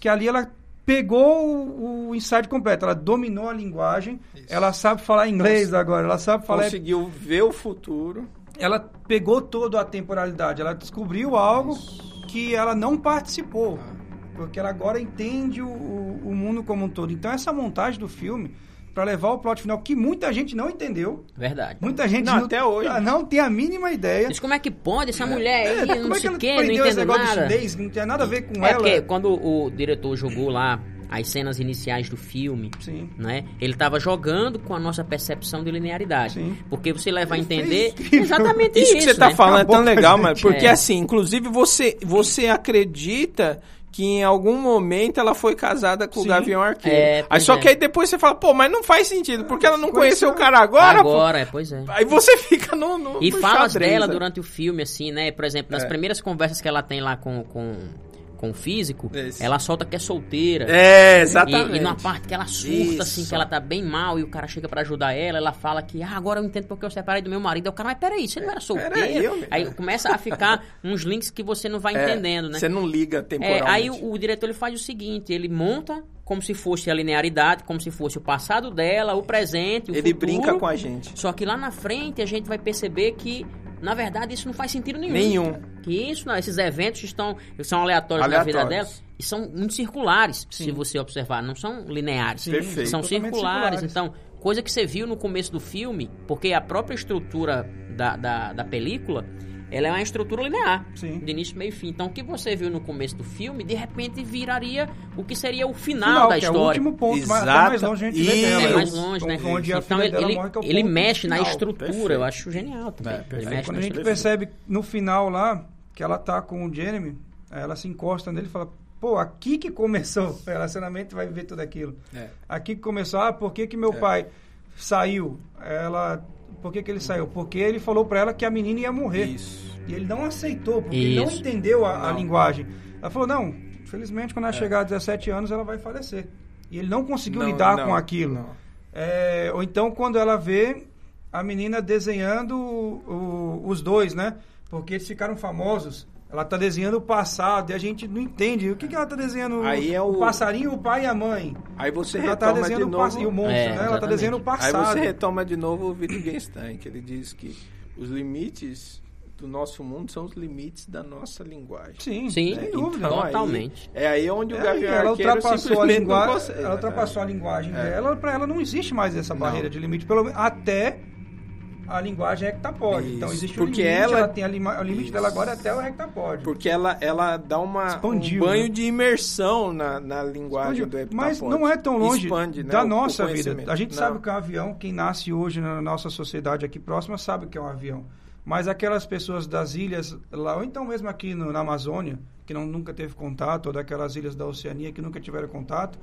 que ali ela pegou o, o insight completo, ela dominou a linguagem, Isso. ela sabe falar inglês agora, ela sabe falar conseguiu ver o futuro. Ela pegou toda a temporalidade, ela descobriu algo Isso. que ela não participou. Ah porque ela agora entende o, o, mundo como um todo. Então, essa montagem do filme, para levar o plot final, que muita gente não entendeu. Verdade. Muita gente não, não até hoje. não tem a mínima ideia. Diz como é que pode essa é. mulher aí, é, não sei o quê, não entende nada. Chinês, não tem nada a ver com é ela. É porque quando o diretor jogou lá as cenas iniciais do filme, Sim. né? Ele estava jogando com a nossa percepção de linearidade. Sim. Porque você leva a entender exatamente isso. Isso que você está né? falando Acabou é tão legal, mas porque é. assim, inclusive você você acredita que em algum momento ela foi casada com Sim. o Gavião Arqueiro. É, aí só é. que aí depois você fala, pô, mas não faz sentido, porque ela não conheceu o cara agora. Agora, pô. pois é. Aí você fica no. no e falas xadrez, dela né? durante o filme, assim, né? Por exemplo, nas é. primeiras conversas que ela tem lá com, com com o físico, Esse. ela solta que é solteira. É, exatamente. E, e numa parte que ela surta, Isso. assim, que ela tá bem mal e o cara chega para ajudar ela, ela fala que, ah, agora eu entendo porque eu separei do meu marido. Aí o cara, mas peraí, você não era solteira? Aí, aí começa a ficar uns links que você não vai é, entendendo, né? Você não liga temporalmente. É, aí o, o diretor ele faz o seguinte, ele monta como se fosse a linearidade, como se fosse o passado dela, o presente, o Ele futuro, brinca com a gente. Só que lá na frente a gente vai perceber que na verdade, isso não faz sentido nenhum. Nenhum. Que isso, não, esses eventos estão são aleatórios, aleatórios. na vida dela e são muito circulares, Sim. se você observar, não são lineares. Sim, Perfeito. São circulares. circulares. Então, coisa que você viu no começo do filme, porque a própria estrutura da, da, da película ela é uma estrutura linear, Sim. de início, meio e fim. Então, o que você viu no começo do filme, de repente viraria o que seria o final, final da história. É o último ponto, Exato. mais longe a gente vê dela. É mais longe, né? Onde então, ele, ele, morre, é ele mexe final. na estrutura, Perfeito. eu acho genial também. É, ele mexe Quando a gente percebe no final lá, que ela tá com o Jeremy, ela se encosta nele e fala, pô, aqui que começou o relacionamento, vai ver tudo aquilo. É. Aqui que começou, ah, por que que meu é. pai saiu? Ela por que, que ele saiu? Porque ele falou para ela que a menina ia morrer. Isso. E ele não aceitou, porque Isso. ele não entendeu a, a linguagem. Ela falou, não, felizmente quando ela é. chegar a 17 anos ela vai falecer. E ele não conseguiu não, lidar não, com aquilo. É, ou então quando ela vê a menina desenhando o, o, os dois, né? Porque eles ficaram famosos Ela está desenhando o passado e a gente não entende. O que, que ela está desenhando? Aí é o- passarinho, o pai e a mãe. Aí você Ela está retoma de desenhando o pass... novo. e o monstro, É, né? Ela está desenhando o Aí passado. você retoma de novo o Wittgenstein, que ele diz que os limites do nosso mundo são os limites da nossa linguagem. Sim, Sim, sem dúvida. Então, aí- Totalmente. é aí onde o É, Gavião ela ultrapassou a linguagem, consegue, ela né? ultrapassou a linguagem É. dela, para ela não existe mais essa Não. barreira de limite, pelo menos até a linguagem hectapode. Então Isso, existe porque um limite, ela- ela, tem a lima- o limite Isso. dela agora é até o hectapode. Porque ela, ela dá uma, Expandiu, um banho né? de imersão na, na linguagem Expandiu. do Mas heptapode. não é tão longe Expande, né, da o- o nossa vida. conhecimento. A gente Não. sabe que é um avião, quem nasce hoje na nossa sociedade aqui próxima sabe que é um avião. Mas aquelas pessoas das ilhas lá, ou então mesmo aqui no- na Amazônia, que não, nunca teve contato, ou daquelas ilhas da Oceania que nunca tiveram contato,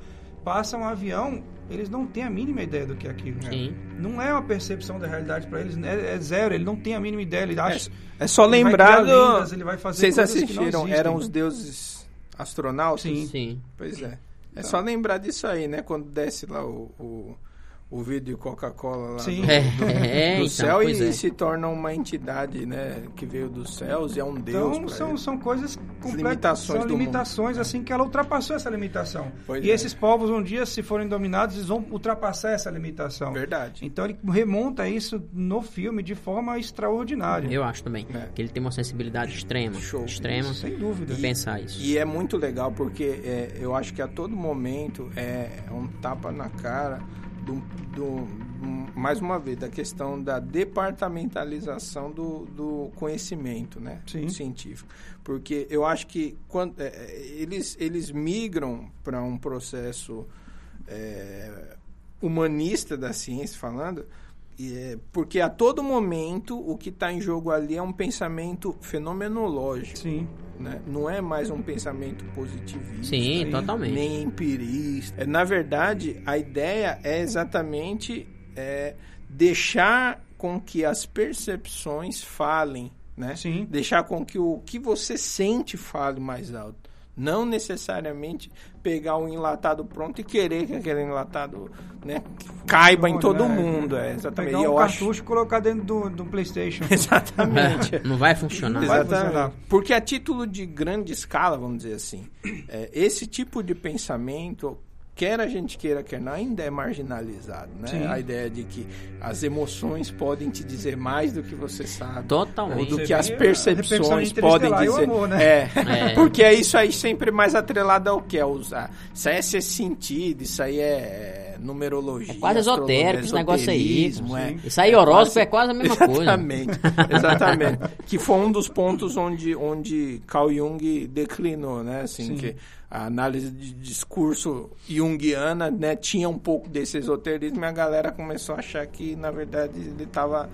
passam um avião, eles não têm a mínima ideia do que é aquilo. Sim. Não é uma percepção da realidade para eles, é, é zero, ele não tem a mínima ideia, ele acha... É só ele vai lembrar criar do... lendas, ele vai fazer Vocês coisas que não assistiram, eram os deuses astronautas? Sim. Sim. Pois é. É só lembrar disso aí, né? Quando desce lá o, o, o vídeo de Coca-Cola lá Sim. do, É, do- é, do então, céu e é. se torna uma entidade, né? Que veio dos céus e é um deus. Então, são, ele. são coisas completas, limitações são limitações assim que ela ultrapassou essa limitação. Pois e é. esses povos um dia, se forem dominados, eles vão ultrapassar essa limitação. Verdade. Então ele remonta isso no filme de forma extraordinária. Eu acho também. É. Que ele tem uma sensibilidade extrema. Show. Extrema. Isso, sem dúvida. de pensar isso. E é muito legal porque é, eu acho que a todo momento é um tapa na cara do, do- mais uma vez da questão da departamentalização do, do conhecimento né, Sim. científico. Porque eu acho que quando, é, é, eles, eles migram para um processo é, humanista da ciência falando, porque a todo momento o que está em jogo ali é um pensamento fenomenológico Sim. né? Não é mais um pensamento positivista. Sim, Sim. totalmente. Nem empirista. É, Na verdade, a ideia é exatamente é, deixar com que as percepções falem, né? Sim. Deixar com que o que você sente fale mais alto. Não necessariamente pegar um enlatado pronto e querer que aquele enlatado né, caiba em todo É, mundo. É, exatamente. Pegar um eu acho- cartucho e colocar dentro do, do Playstation. Exatamente. Não vai funcionar. Não vai Exatamente. funcionar. Porque a título de grande escala, vamos dizer assim, é, esse tipo de pensamento, quer a gente queira, quer não, ainda é marginalizado, né? Sim. A ideia de que as emoções podem te dizer mais do que você sabe. Totalmente. Ou do que as percepções de podem o dizer. amor, né? É, É. porque é isso aí sempre mais atrelado ao que? É usar. Isso aí é ser sentido, isso aí é numerologia. É quase esotérico esse negócio aí. esoterismo, é. Isso aí, horóscopo é quase a mesma coisa. Exatamente, exatamente. que foi um dos pontos onde, onde Carl Jung declinou, né? Assim, Sim. que a análise de discurso junguiana, né, tinha um pouco desse esoterismo e a galera começou a achar que, na verdade, ele tava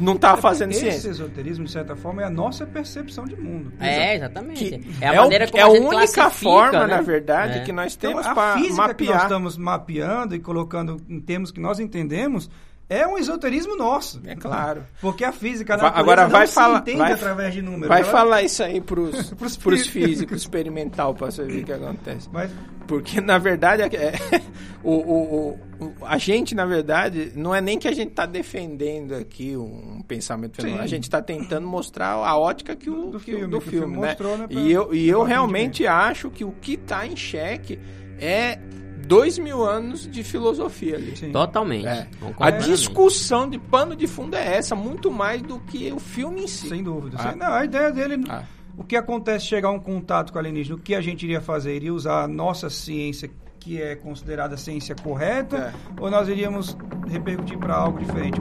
não estava fazendo Esse ciência. esoterismo, de certa forma, é a nossa percepção de mundo. É, exatamente. Que é a o- maneira como é a a gente única classifica, forma, né? na verdade, É. que nós Então, temos a para física que nós mapear. estamos mapeando e colocando em termos que nós entendemos é um esoterismo nosso. É claro. Porque a física, a Vai- natureza agora vai se falar- entende vai- através de números. Vai Ela- falar isso aí Pros pros, físicos. experimental para você ver o que acontece. Mas, Porque, na verdade, é, o, o, o- a gente, na verdade, não é nem que a gente está defendendo aqui um pensamento fenomenal. A gente está tentando mostrar a ótica que o, Do que- filme, do filme, filme né? mostrou, né, pra- E eu, e eu realmente acho que o que está em xeque é dois mil anos de filosofia ali. sim. Totalmente. É. A discussão de pano de fundo é essa, muito mais do que o filme em si. Sem dúvida. Ah. Sem- não, a ideia dele. Ah. O que acontece chegar a um contato com o alienígena? O que a gente iria fazer? Iria usar a nossa ciência, que é considerada a ciência correta, É. ou nós iríamos repercutir para algo diferente?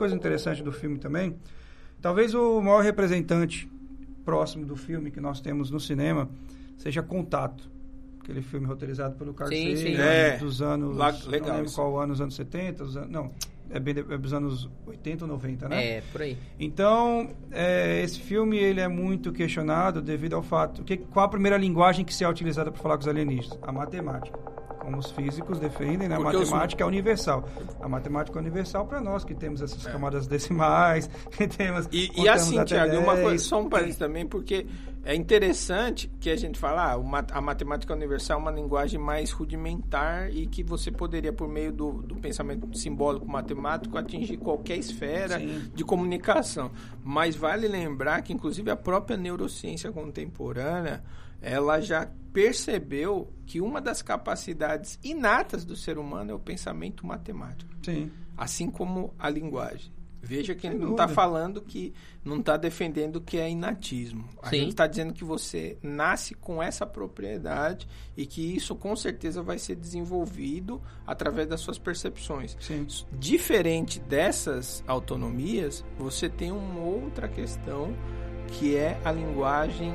Coisas interessantes do filme também, talvez o maior representante próximo do filme que nós temos no cinema seja Contato. Aquele filme roteirizado pelo Carl Sim, sim. É. dos anos... Lá- legal não lembro qual ano, os anos 70, os anos, não, é, bem, é dos anos 80 ou 90, né? É, por aí. Então, é, esse filme ele é muito questionado devido ao fato que qual a primeira linguagem que se é utilizada para falar com os alienígenas? A matemática. Como os físicos defendem, né? a Porque os- matemática é universal. A matemática é universal para nós, que temos essas camadas decimais, que temos... E, e assim, Tiago, uma 10. coisa, só um parênteses também, porque é interessante que a gente fala, ah, a matemática universal é uma linguagem mais rudimentar e que você poderia, por meio do, do pensamento simbólico matemático, atingir qualquer esfera Sim. de comunicação. Mas vale lembrar que, inclusive, a própria neurociência contemporânea, ela já percebeu que uma das capacidades inatas do ser humano é o pensamento matemático Sim, assim como a linguagem. Veja que ele Sem não está falando que não está defendendo que é inatismo. A Sim. gente está dizendo que você nasce com essa propriedade e que isso com certeza vai ser desenvolvido através das suas percepções. sim. Diferente dessas autonomias, você tem uma outra questão que é a linguagem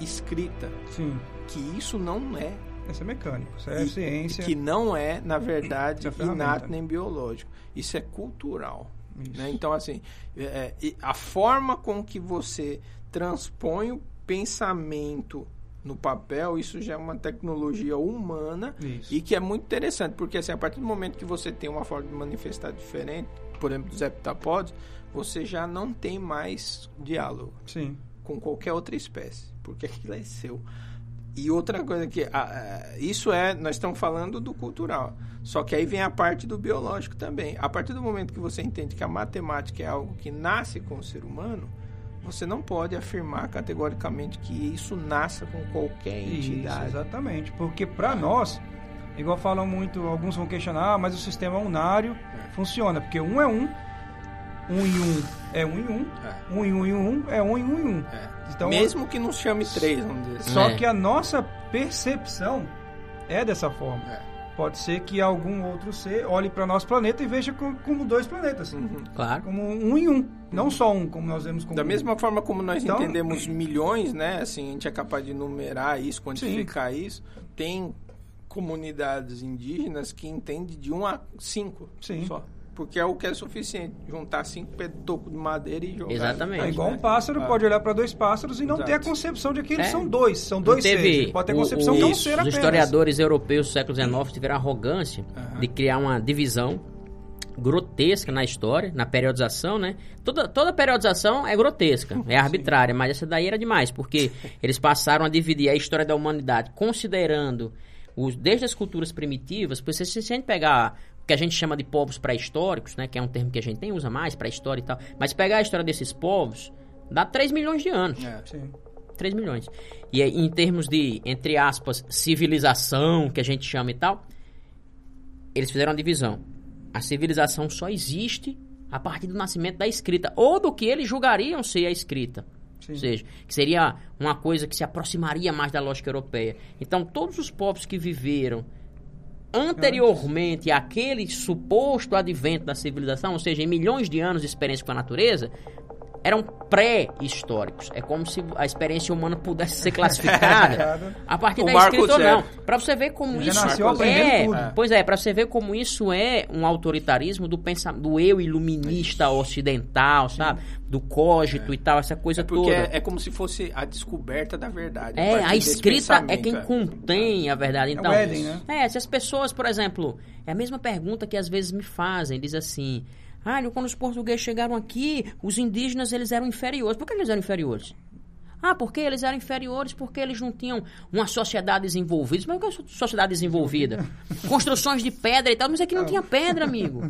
escrita, Sim. Que isso não é Isso é mecânico, isso é e- ciência. que não é, na verdade, é ferramenta. inato nem biológico. Isso é cultural. Isso. né? Então, assim, é, é, a forma com que você transpõe o pensamento no papel, isso já é uma tecnologia humana Isso. e que é muito interessante, porque assim, a partir do momento que você tem uma forma de manifestar diferente, por exemplo, dos heptapods, você já não tem mais diálogo Sim. com qualquer outra espécie, porque aquilo é seu. E outra coisa que ah, ah, isso é, nós estamos falando do cultural. Só que aí vem a parte do biológico também. A partir do momento que você entende que a matemática é algo que nasce com o ser humano, você não pode afirmar categoricamente que isso nasça com qualquer Isso, entidade. exatamente. Porque para nós, igual falam muito, alguns vão questionar, ah, mas o sistema unário funciona, porque um é um, um em um é um em um, É. um em um em um é um em um em um. É. Então, Mesmo que não chame três, vamos dizer assim. Só É. que a nossa percepção é dessa forma. É. Pode ser que algum outro ser olhe para nosso planeta e veja co- como dois planetas. Uhum. Claro. Como um em um. Não só um, como nós vemos como Da um. mesma forma como nós Então- entendemos milhões, né? Assim, a gente é capaz de numerar isso, quantificar isso. Tem comunidades indígenas que entendem de 1 a 5 Sim. só. Porque é o que é suficiente. Juntar cinco tocos de madeira e jogar. Exatamente. É igual né? um pássaro Ah. pode olhar para dois pássaros e não Exato. ter a concepção de que eles É. são dois. São Não dois teve seres. Pode ter a concepção o- que é um os ser apenas. historiadores europeus do século XIX tiveram a arrogância Aham. de criar uma divisão grotesca na história, na periodização, né? Toda, toda periodização é grotesca, é arbitrária, mas essa daí era demais, porque eles passaram a dividir a história da humanidade considerando os, desde as culturas primitivas, porque se, se a gente pegar que a gente chama de povos pré-históricos, né? Que é um termo que a gente nem usa mais, pré-história e tal, mas pegar a história desses povos, dá 3 milhões de anos. É. Sim. 3 milhões. E em termos de, entre aspas, civilização, que a gente chama e tal, eles fizeram uma divisão. A civilização só existe a partir do nascimento da escrita, ou do que eles julgariam ser a escrita. Sim. Ou seja, que seria uma coisa que se aproximaria mais da lógica europeia. Então, todos os povos que viveram anteriormente àquele suposto advento da civilização, ou seja, em milhões de anos de experiência com a natureza, eram pré-históricos. É como se a experiência humana pudesse ser classificada a partir O da marco escrita ou não. zero. Pra você ver como Já isso nasceu é, tudo. pois é, para você ver como isso é um autoritarismo do pensamento do eu iluminista ocidental, sabe? Do cógito e tal, essa coisa É porque toda. é, é como se fosse a descoberta da verdade. É, a escrita é quem é. contém a verdade. É o Então, Éden, né? é, se as pessoas, por exemplo, é a mesma pergunta que às vezes me fazem, diz assim: "Ah, quando os portugueses chegaram aqui, os indígenas eles eram inferiores. Por que eles eram inferiores?" Ah, porque eles eram inferiores porque eles não tinham uma sociedade desenvolvida. Mas o que é sociedade desenvolvida? Construções de pedra e tal, mas aqui não tinha pedra, amigo.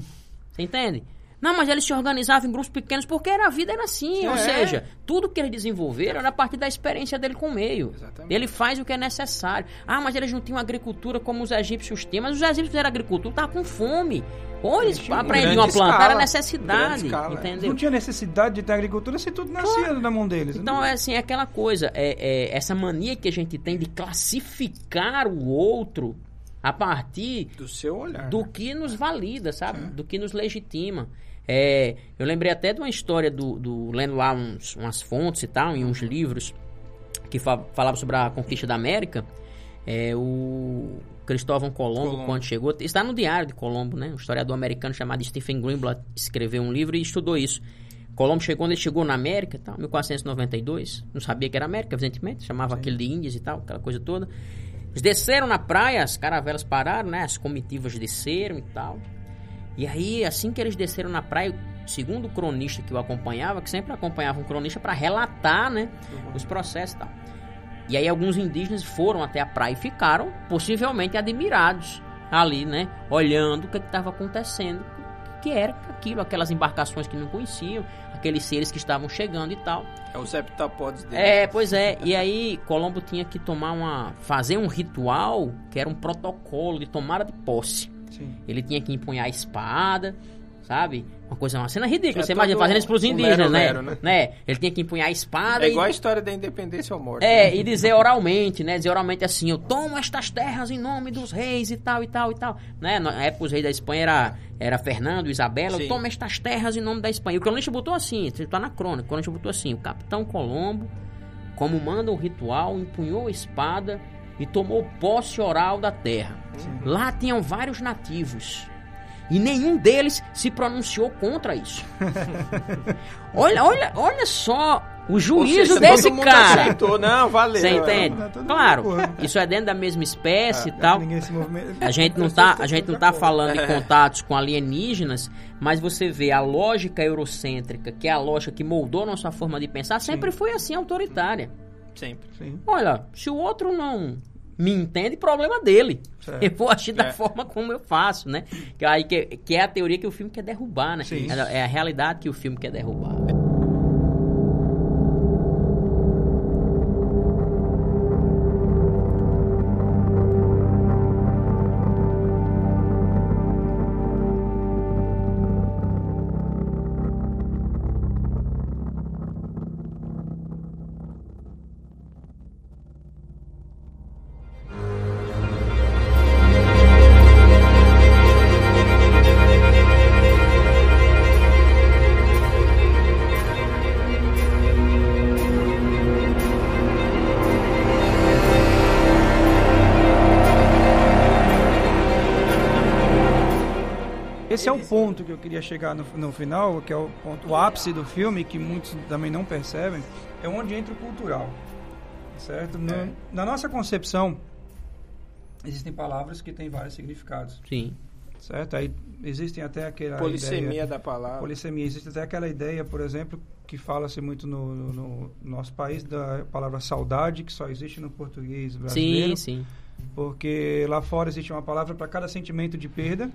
Você entende? Não, mas eles se organizavam em grupos pequenos porque era, a vida era assim. Ou É. seja, tudo que eles desenvolveram era a partir da experiência dele com o meio. Exatamente. Ele faz o que é necessário. Ah, mas eles não tinham agricultura como os egípcios tinham. Mas os egípcios fizeram agricultura, estavam com fome. Ou eles aprendiam a plantar, escala, era necessidade. escala, é. entendeu? Não tinha necessidade de ter agricultura se tudo nascia na mão deles. Então, é assim, é aquela coisa, é, é essa mania que a gente tem de classificar o outro a partir Do seu olhar. do né? que nos valida, sabe? Do que nos legitima. É, eu lembrei até de uma história do, do lendo lá uns, umas fontes e tal, em uns livros que fa falava sobre a conquista da América. É, o Cristóvão Colombo, Colombo. quando chegou, está no diário de Colombo, né? Um historiador americano chamado Stephen Greenblatt escreveu um livro e estudou isso. Colombo chegou, quando ele chegou na América, tal, 1492, não sabia que era América, evidentemente, chamava aquilo de Índias e tal, aquela coisa toda. Eles desceram na praia, as caravelas pararam, né? As comitivas desceram e tal. E aí, assim que eles desceram na praia, segundo o cronista que o acompanhava, que sempre acompanhava um cronista para relatar, né, os processos e tal. E aí alguns indígenas foram até a praia e ficaram possivelmente admirados ali, né, olhando o que estava acontecendo, que era aquilo, aquelas embarcações que não conheciam, aqueles seres que estavam chegando e tal. É os heptapodes dele. É, pois é. E aí Colombo tinha que tomar uma, fazer um ritual que era um protocolo de tomada de posse. Sim. Ele tinha que empunhar a espada, sabe? Uma coisa, uma cena ridícula. É Você imagina fazendo isso pros indígenas, né? lero-lero, né? Ele tinha que empunhar a espada É e... igual a história da independência ou morte. É, e dizer oralmente, né? Dizer oralmente assim, eu tomo estas terras em nome dos reis e tal, e tal, e tal. Né? Na época os reis da Espanha era, era Fernando, Isabela, eu Sim. tomo estas terras em nome da Espanha. E o cronista botou assim, tá na crônica, o cronista botou assim, o capitão Colombo, como manda o ritual, empunhou a espada e tomou posse oral da terra. Lá tinham vários nativos. E nenhum deles se pronunciou contra isso. olha, olha, olha só o juízo seja, desse cara. aceitou. Não, valeu. Você entende? Claro, isso é dentro da mesma espécie e Já tal. A gente não tá, a gente não tá falando de contatos com alienígenas, mas você vê a lógica eurocêntrica, que é a lógica que moldou nossa forma de pensar, sempre foi assim autoritária. Sempre. Sim. Olha, se o outro não me entende, problema dele. Certo. Eu vou agir da É. forma como eu faço, né? Que, aí, que, que é a teoria que o filme quer derrubar, né? Sim. É, é a realidade que o filme quer derrubar. Esse é o ponto que eu queria chegar no, no final, que é o ponto, o ápice do filme, que muitos também não percebem, é onde entra o cultural. Certo? No- É. Na nossa concepção, existem palavras que têm vários significados. Sim. Certo? Aí existem até aquela Polissemia ideia... da palavra. Polissemia. Existe até aquela ideia, por exemplo, que fala-se muito no, no- no nosso país da palavra saudade, que só existe no português brasileiro. Sim, sim. Porque lá fora existe uma palavra para cada sentimento de perda.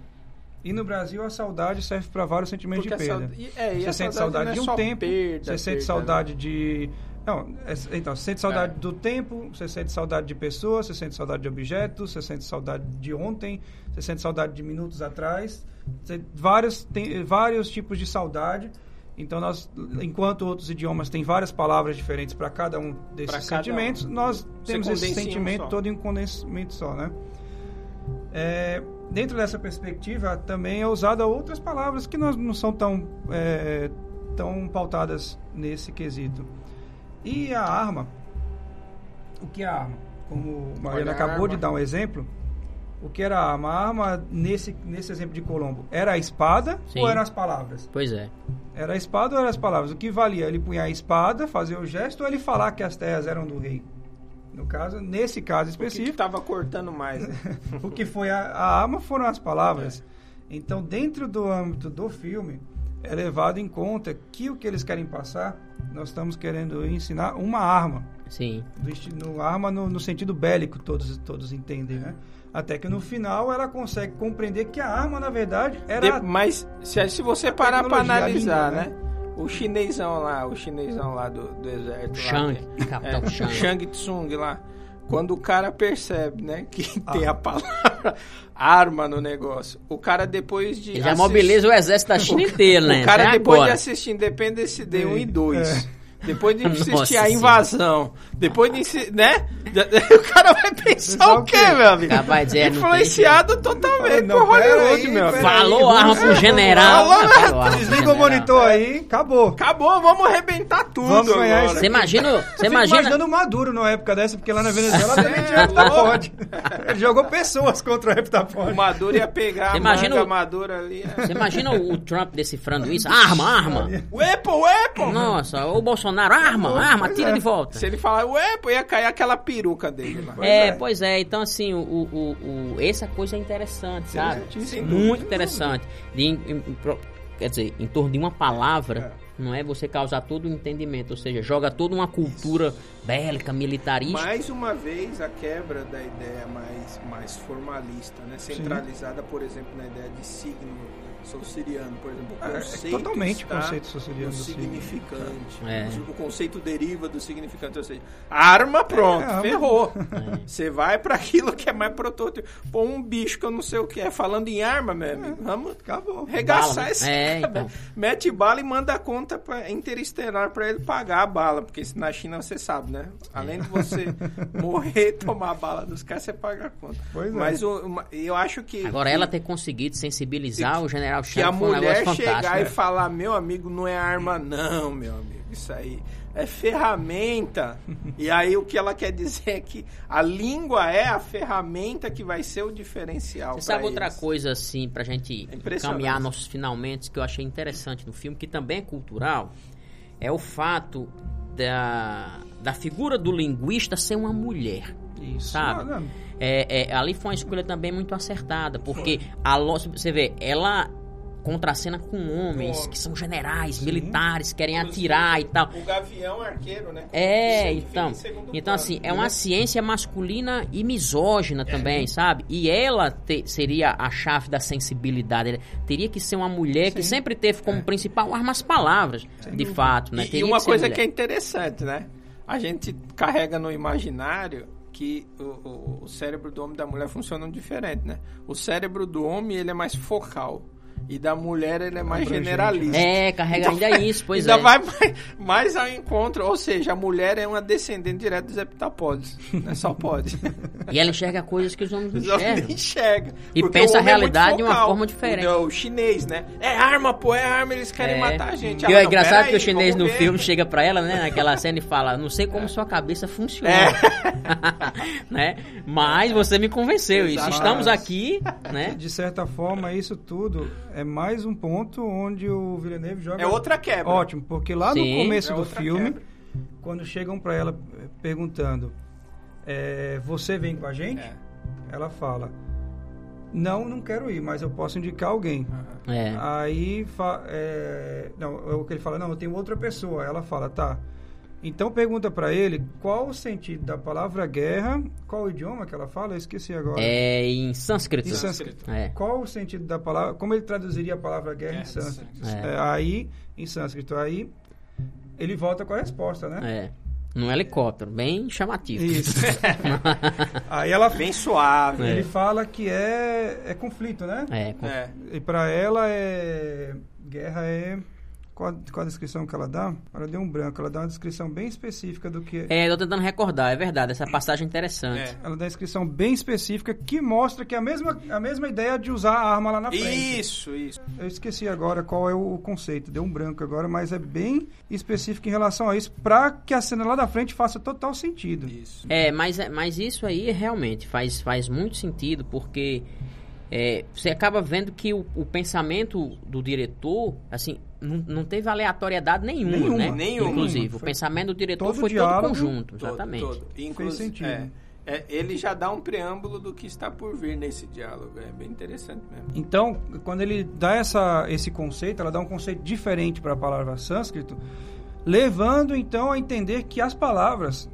E no Brasil a saudade serve para vários sentimentos Porque de perda. e- é, e você sente saudade saudade é de um tempo, perda, você sente perda, né? saudade de. Não, é- então, você sente saudade É. do tempo, você sente saudade de pessoas, você sente saudade de objetos, você sente saudade de ontem, você sente saudade de minutos atrás. Você- vários, tem vários tipos de saudade. Então, nós, enquanto outros idiomas têm várias palavras diferentes para cada um desses cada sentimentos, um. nós temos esse um sentimento só. todo em um condensamento só, né? É, dentro dessa perspectiva, também é usada outras palavras que nós não são tão, é, tão pautadas nesse quesito. E a arma, o que é a arma? Como a Mariana acabou de arma. dar um exemplo, o que era a arma? A arma, nesse, nesse exemplo de Colombo, era a espada Sim. ou eram as palavras? Pois é. Era a espada ou eram as palavras? O que valia? Ele punhar a espada, fazer o gesto ou ele falar que as terras eram do rei? No caso, nesse caso O que que específico, tava cortando mais, né? o que foi a, a arma foram as palavras. Então, dentro do âmbito do filme, é levado em conta que o que eles querem passar, nós estamos querendo ensinar uma arma. Sim. Do estilo, arma no, no sentido bélico, todos, todos entendem, né? Até que no final ela consegue compreender que a arma, na verdade, era. De- mas se, se você parar pra tecnologia, a analisar, língua, né? O chinesão lá, o chinesão lá do, do exército. Shang, lá, Capitão é, Shang. Shang Tsung lá. Quando o cara percebe, né, que Ah. tem a palavra arma no negócio, o cara depois de. Ele já assist- mobiliza o exército da China inteira, né? O cara Até depois agora. de assistir Independence Day 1 e É. 2. Depois de assistir Nossa a Senhora. invasão. Depois de. se- Né? O cara vai pensar o quê, quê? meu amigo? Não tem Influenciado totalmente Não, por Hollywood, aí, meu amigo. aí. Falou arma pro general. Falou, falou arma pro Desliga o monitor aí, acabou. Acabou, vamos arrebentar tudo Vamos ganhar agora. Você imagina, você imagina, imaginando o Maduro numa época dessa, porque lá na Venezuela também É, tinha heptapod. Ele jogou pessoas contra o heptapod. O Maduro ia pegar Você a imagina manga o- madura ali. é. você imagina o Trump decifrando isso? Arma, arma. Weapon, weapon! Nossa, o Bolsonaro Bolsonaro, arma, Acabou, arma, pois tira é. de volta. Se ele falar, ué, pô, ia cair aquela peruca dele lá. é, é. pois é. Então, assim, o, o, o- essa coisa é interessante, sabe? Interessantíssimo. Muito interessante. De, em- em- quer dizer, em torno de uma palavra, não é você causar todo o entendimento. Ou seja, joga toda uma cultura bélica, militarista. Mais uma vez a quebra da ideia mais, mais formalista, né? centralizada, por exemplo, na ideia de signo siciliano, por exemplo. O É, é conceito totalmente está conceito siciliano no do significante. É. O conceito deriva do significante, ou seja, arma, pronto, É, arma. ferrou. É. Você vai para aquilo que é mais protótipo. Pô, um bicho que eu não sei o que é. Falando em arma, meu amigo, vamos Acabou. regaçar Bala, esse É, cara. então. Mete bala e manda a conta pra, interestelar para ele pagar a bala. Porque se na China você sabe, né? Além de você morrer, tomar a bala dos caras, você paga a conta. Pois é. Mas o- eu acho que. Agora, ela ter conseguido sensibilizar o general que a Chang um mulher negócio chegar e né? falar, meu amigo, não é arma, não, meu amigo. Isso aí é ferramenta. e aí o que ela quer dizer é que a língua é a ferramenta que vai ser o diferencial. Você sabe pra outra eles. coisa, assim, pra gente É caminhar nossos finalmente, que eu achei interessante no filme, que também é cultural, é o fato da, da figura do linguista ser uma mulher. Isso. Sabe? É, é, ali foi uma escolha também muito acertada, porque a você vê, ela contracena com homens que são generais, militares, querem atirar e tal. O gavião arqueiro, né? É, então. Então, plano. assim, é uma ciência masculina e misógina também, sabe? E ela te- seria a chave da sensibilidade. Ela teria que ser uma mulher que sempre teve como principal arma as palavras, de fato, né? E- E, Teria uma que coisa mulher. que é interessante, né? A gente carrega no imaginário que o, o- o cérebro do homem e da mulher funcionam diferente, né? O cérebro do homem ele é mais focal e da mulher ele é mais Abrangente, generalista. É, carrega ainda isso, pois Ainda é. vai mais, mais ao encontro, ou seja, a mulher é uma descendente direta dos heptapódios, né? Só pode. E ela enxerga coisas que os homens não Os homens enxergam. nem enxerga. E pensa o a é realidade de uma forma diferente. O, o chinês, né? É arma, pô, é arma, eles querem É. matar a gente. E Ela, é não, engraçado que o aí, chinês no ver. filme chega pra ela, né, naquela cena e fala: Não sei como sua cabeça funciona. É. né? Mas você me convenceu. E se Exato. estamos aqui, né? De certa forma, isso tudo é mais um ponto onde o Villeneuve joga. É outra quebra. Ótimo, porque lá Sim. no começo É do filme, quebra. quando chegam pra ela eh, perguntando: eh, Você vem com a gente? É. Ela fala: Não, não quero ir, mas eu posso indicar alguém. É. Aí, fa- é, não, é o que ele fala, não, eu tenho outra pessoa. Ela fala, tá. Então pergunta pra ele qual o sentido da palavra guerra, qual o idioma que ela fala, eu esqueci agora. É em sânscrito. Em sânscrito. É. Qual o sentido da palavra, como ele traduziria a palavra guerra Guerra em sânscrito? É, aí, em sânscrito, aí ele volta com a resposta, né? É. Num helicóptero, bem chamativo. Isso. aí ela, Bem suave. ele fala que é, é conflito, né? É, com- É. E pra ela é. Guerra é. Qual, qual a descrição que ela dá? Ela deu um branco, ela dá uma descrição bem específica do que. É, eu tô tentando recordar, é verdade, essa passagem é interessante. É. Ela dá uma descrição bem específica que mostra que é a mesma, a mesma ideia de usar a arma lá na frente. Isso, isso. Eu esqueci agora qual é o conceito, deu um branco agora, mas é bem específico em relação a isso, pra que a cena lá da frente faça total sentido. Isso. É, mas, mas isso aí realmente faz, faz muito sentido, porque é, você acaba vendo que o, o pensamento do diretor, assim, não, não teve aleatoriedade nenhuma, Nenhuma, né? nenhuma. Inclusive, o Foi pensamento do diretor todo foi diálogo, todo conjunto, Todo, exatamente. todo. Inclusive, sentido. É, é, ele já dá um preâmbulo do que está por vir nesse diálogo. É bem interessante mesmo. Então, quando ele dá essa, esse conceito, ela dá um conceito diferente para a palavra sânscrito, levando então a entender que as palavras,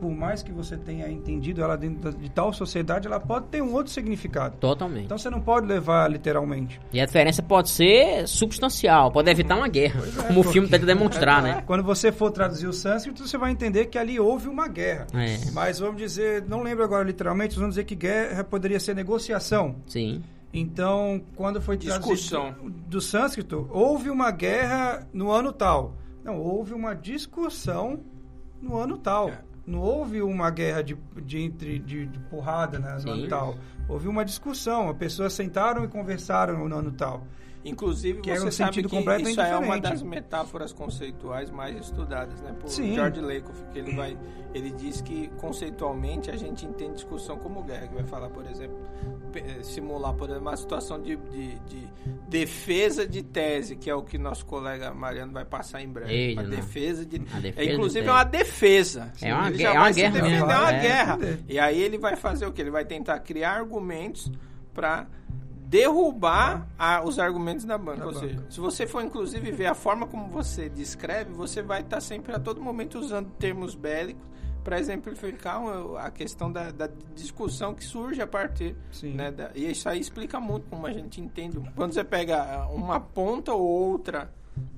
por mais que você tenha entendido ela dentro de tal sociedade, ela pode ter um outro significado. Totalmente. Então você não pode levar literalmente. E a diferença pode ser substancial, pode evitar uma guerra, como o filme tenta demonstrar, né? Quando você for traduzir o sânscrito, você vai entender que ali houve uma guerra. É. Mas vamos dizer, não lembro agora literalmente, vamos dizer que guerra poderia ser negociação. Sim. Então, quando foi traduzido Discussão. do sânscrito, houve uma guerra no ano tal. Não, houve uma discussão no ano tal. É. Não houve uma guerra de, de, entre, de, de porrada né, no Sim. ano tal. houve uma discussão, as pessoas sentaram e conversaram no ano tal. Inclusive, Que é você um sabe que isso é uma das metáforas conceituais mais estudadas, né? Por Sim. George Lakoff, que ele vai, ele diz que conceitualmente a gente entende discussão como guerra, que vai falar, por exemplo, eh, simular, por exemplo, uma situação de, de, de defesa de tese, que é o que nosso colega Mariano vai passar em breve. Eita, a defesa de, A defesa é, de inclusive tese. é uma defesa. É uma ele é uma guerra defender, mesmo, é uma é. guerra. E aí ele vai fazer o que? Ele vai tentar criar argumentos para derrubar a- os argumentos da banca. Da Ou banca. seja, se você for inclusive ver a forma como você descreve, você vai estar sempre a todo momento usando termos bélicos para exemplificar a questão da, da discussão que surge a partir. Sim. Né, da- e isso aí explica muito como a gente entende. Quando você pega ah, uma ponta ou outra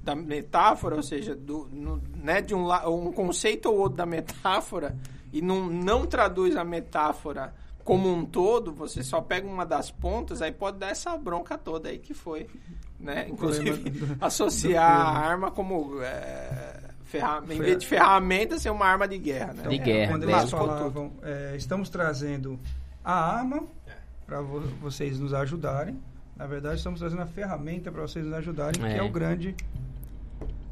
da metáfora, ou seja, do, no- né, de um, um conceito ou outro da metáfora, e não, não traduz a metáfora como um todo, você só pega uma das pontas, aí pode dar essa bronca toda aí que foi. Né? Inclusive, do- associar do a arma como. É, ferra- em vez de ferramenta, ser uma arma de guerra. Né? De guerra, Quando né? eles falavam, é, estamos trazendo a arma para vocês nos ajudarem. Na verdade, estamos trazendo a ferramenta para vocês nos ajudarem, que É. é o grande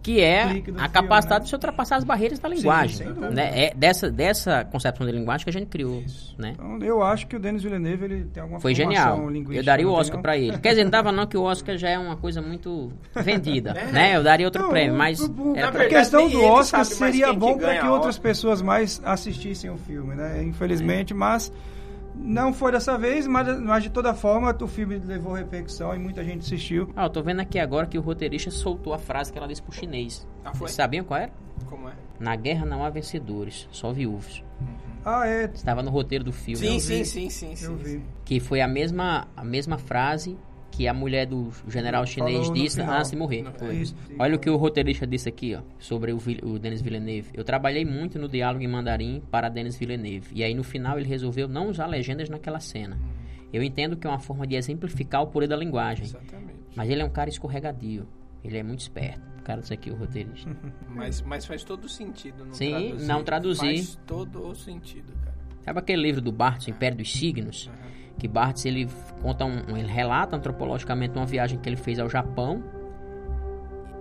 Que é a filme, capacidade né? de se ultrapassar as barreiras da linguagem. dúvida. né? É dessa, dessa concepção de linguagem que a gente criou. Né? Então, eu acho que o Denis Villeneuve ele tem alguma Foi genial. Eu daria o Oscar pra ele. Quer dizer, não dava não que o Oscar já é uma coisa muito vendida, né? Eu daria outro Não, prêmio, mas o- a questão do Oscar seria bom para que outras Oscar. pessoas mais assistissem o filme, né? Infelizmente, mas não foi dessa vez, mas, mas de toda forma o filme levou repercussão e muita gente assistiu. Ah, eu tô vendo aqui agora que o roteirista soltou a frase que ela disse pro chinês. Ah, foi? Vocês sabiam qual era? Como é? Na guerra não há vencedores, só viúvos. Ah, é, Estava no roteiro do filme. Sim, sim, sim, sim, sim. eu vi. Que foi a mesma, a mesma frase que a mulher do general chinês Falou disse antes de morrer. Olha o que o roteirista disse aqui, ó, sobre o, o Denis Villeneuve. Eu trabalhei muito no diálogo em mandarim para Denis Villeneuve. E aí no final ele resolveu não usar legendas naquela cena. Eu entendo que é uma forma de exemplificar o poder da linguagem. Exatamente. Mas ele é um cara escorregadio. Ele é muito esperto. O cara disse aqui, o roteirista. Mas, mas faz todo sentido não Sim, traduzir. não traduzir. Faz todo o sentido, cara. Sabe aquele livro do Barthes, Império dos Signos? Que Barthes ele conta um, ele relata antropologicamente uma viagem que ele fez ao Japão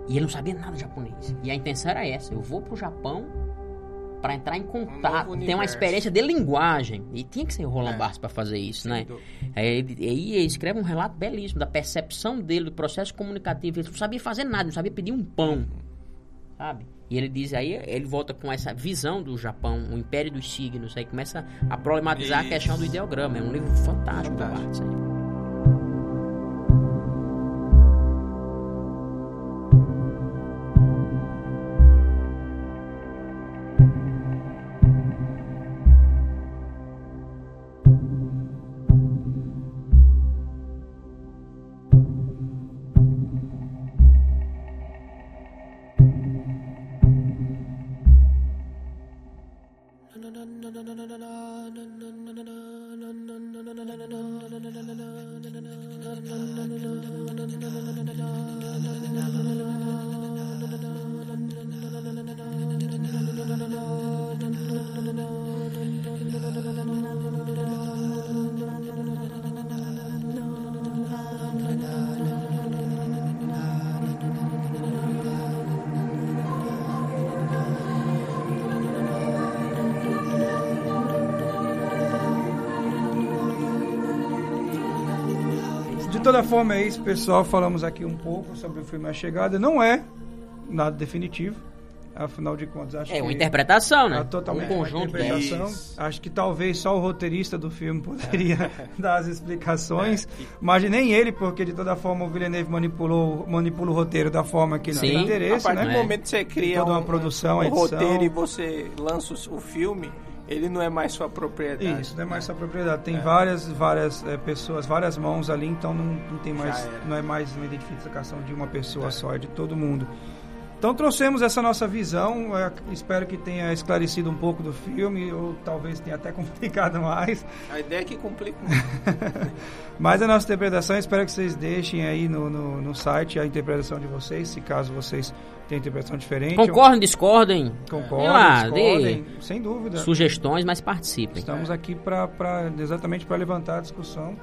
e ele não sabia nada de japonês. E a intenção era essa: eu vou pro Japão para entrar em contato, ter uma experiência de linguagem. E tinha que ser o Roland É, Barthes para fazer isso, né? dúvida. Aí aí ele escreve um relato belíssimo da percepção dele do processo comunicativo. Ele não sabia fazer nada, não sabia pedir um pão, sabe? E ele diz aí, ele volta com essa visão do Japão, o Império dos Signos, aí começa a problematizar a Isso. questão do ideograma. É um livro fantástico Fantástico. Barthes. aí. Forma, é isso, pessoal. Falamos aqui um pouco sobre o filme A Chegada. Não é nada definitivo. Afinal de contas, acho É uma que interpretação, né? é totalmente um uma conjunto né? interpretação. Isso. Acho que talvez só o roteirista do filme poderia dar as explicações. Mas nem ele, porque de toda forma o Villeneuve manipulou, manipula o roteiro da forma que ele Sim. tem A interesse, partir né? do momento que você cria toda uma um- produção, um, a edição. roteiro e você lança o filme, ele não é mais sua propriedade. Isso, não é mais sua propriedade. Tem várias, várias eh, pessoas, várias mãos ali, então não, não tem mais, não é mais uma identificação de uma pessoa É. só, é de todo mundo. Então trouxemos essa nossa visão, é, espero que tenha esclarecido um pouco do filme, ou talvez tenha até complicado mais. A ideia é que complica. Mas a nossa interpretação, espero que vocês deixem aí no, no, no site a interpretação de vocês, se caso vocês tenham interpretação diferente. Concordem, discordem. Concordem, lá, discordem, sem dúvida. Sugestões, mas participem. Estamos aqui pra, pra, exatamente para levantar a discussão.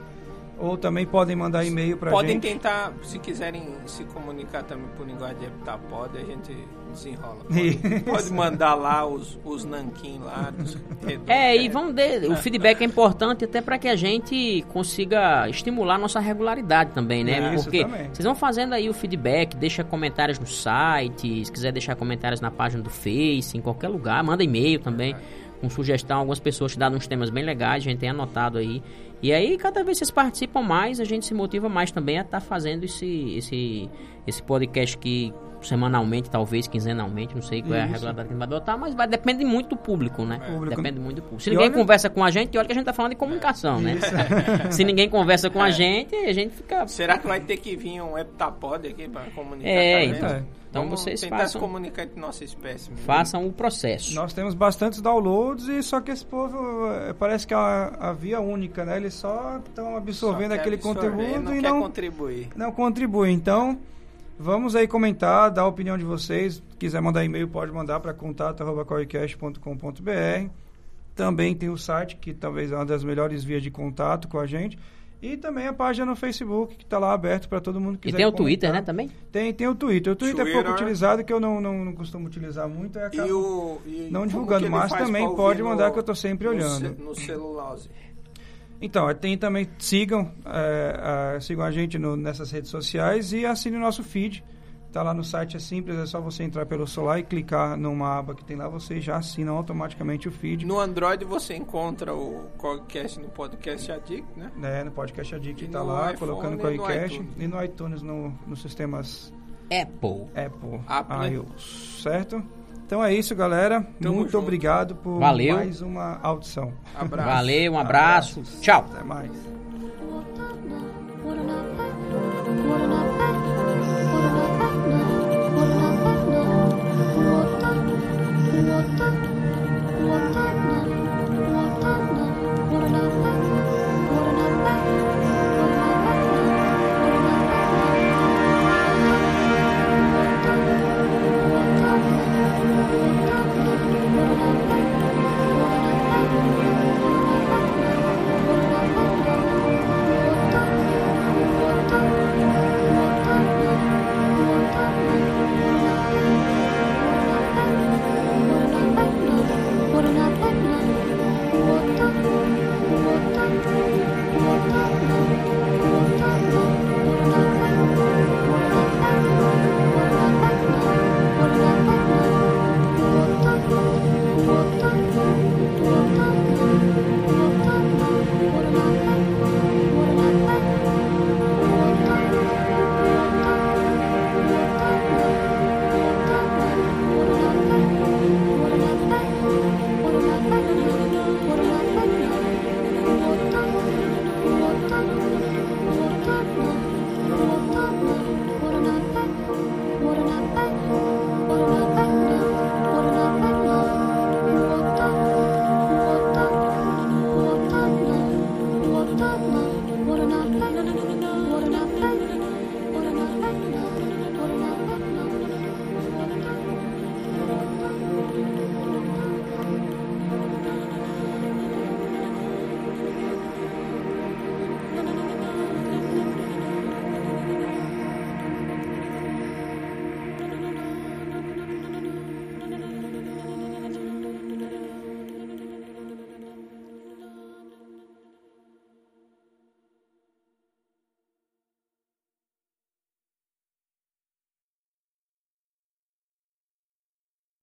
Ou também podem mandar e-mail para Podem gente. tentar, se quiserem se comunicar também por linguagem de heptapod, a gente desenrola. Pode, pode mandar lá os, os nanquim lá. Dos É, e vamos de, o feedback é importante até para que a gente consiga estimular a nossa regularidade também, né? Isso Porque também. vocês vão fazendo aí o feedback, deixa comentários no site, se quiser deixar comentários na página do Face, em qualquer lugar, manda e-mail também. Com sugestão, algumas pessoas te dão uns temas bem legais, a gente tem anotado aí. E aí, cada vez vocês participam mais, a gente se motiva mais também a estar fazendo esse, esse, esse podcast que semanalmente, talvez quinzenalmente, não sei qual é a regularidade que a gente vai adotar, mas vai, depende muito do público, né? Público. Depende muito do público. Se E ninguém olha- conversa com a gente, olha que a gente tá falando de comunicação, né? Se ninguém conversa com a gente, a gente fica. Será que vai ter que vir um heptapod aqui para comunicar É, também? então. É. Então Vamos vocês tentar façam, se comunicar entre nossa espécie. mesmo. façam o processo. Nós temos bastantes downloads e só que esse povo eh, parece que é a, a via única, né? Eles só estão absorvendo Só quer aquele absorver, conteúdo não e quer não, contribuir. não contribui. Então, vamos aí comentar, dar a opinião de vocês. Se quiser mandar e-mail, pode mandar para contato.corecast.com.br. Também tem o site, que talvez é uma das melhores vias de contato com a gente. E também a página no Facebook, que está lá aberto para todo mundo que E quiser tem o comentar. Twitter, né, também? Tem, tem o Twitter. O Twitter, é pouco Twitter. utilizado, que eu não, não, não costumo utilizar muito. É E o, e Não divulgando, mas também pode mandar no- que eu tô sempre olhando. No celular. Então, tem também, sigam, é, é, sigam a gente no- nessas redes sociais e assine o nosso feed. Tá lá no site, é simples, é só você entrar pelo celular e clicar numa aba que tem lá, você já assina automaticamente o feed. No Android você encontra o Cogcast no Podcast Addict, né? Né, no Podcast Addict E tá no lá, iPhone colocando e no Coicast iTunes. e no iTunes, no, nos sistemas Apple. Apple, Apple. iOS, certo? Então é isso, galera. Tamo Muito junto. obrigado por Valeu. mais uma audição. Abraço. Valeu, um abraço. Tchau. Até mais.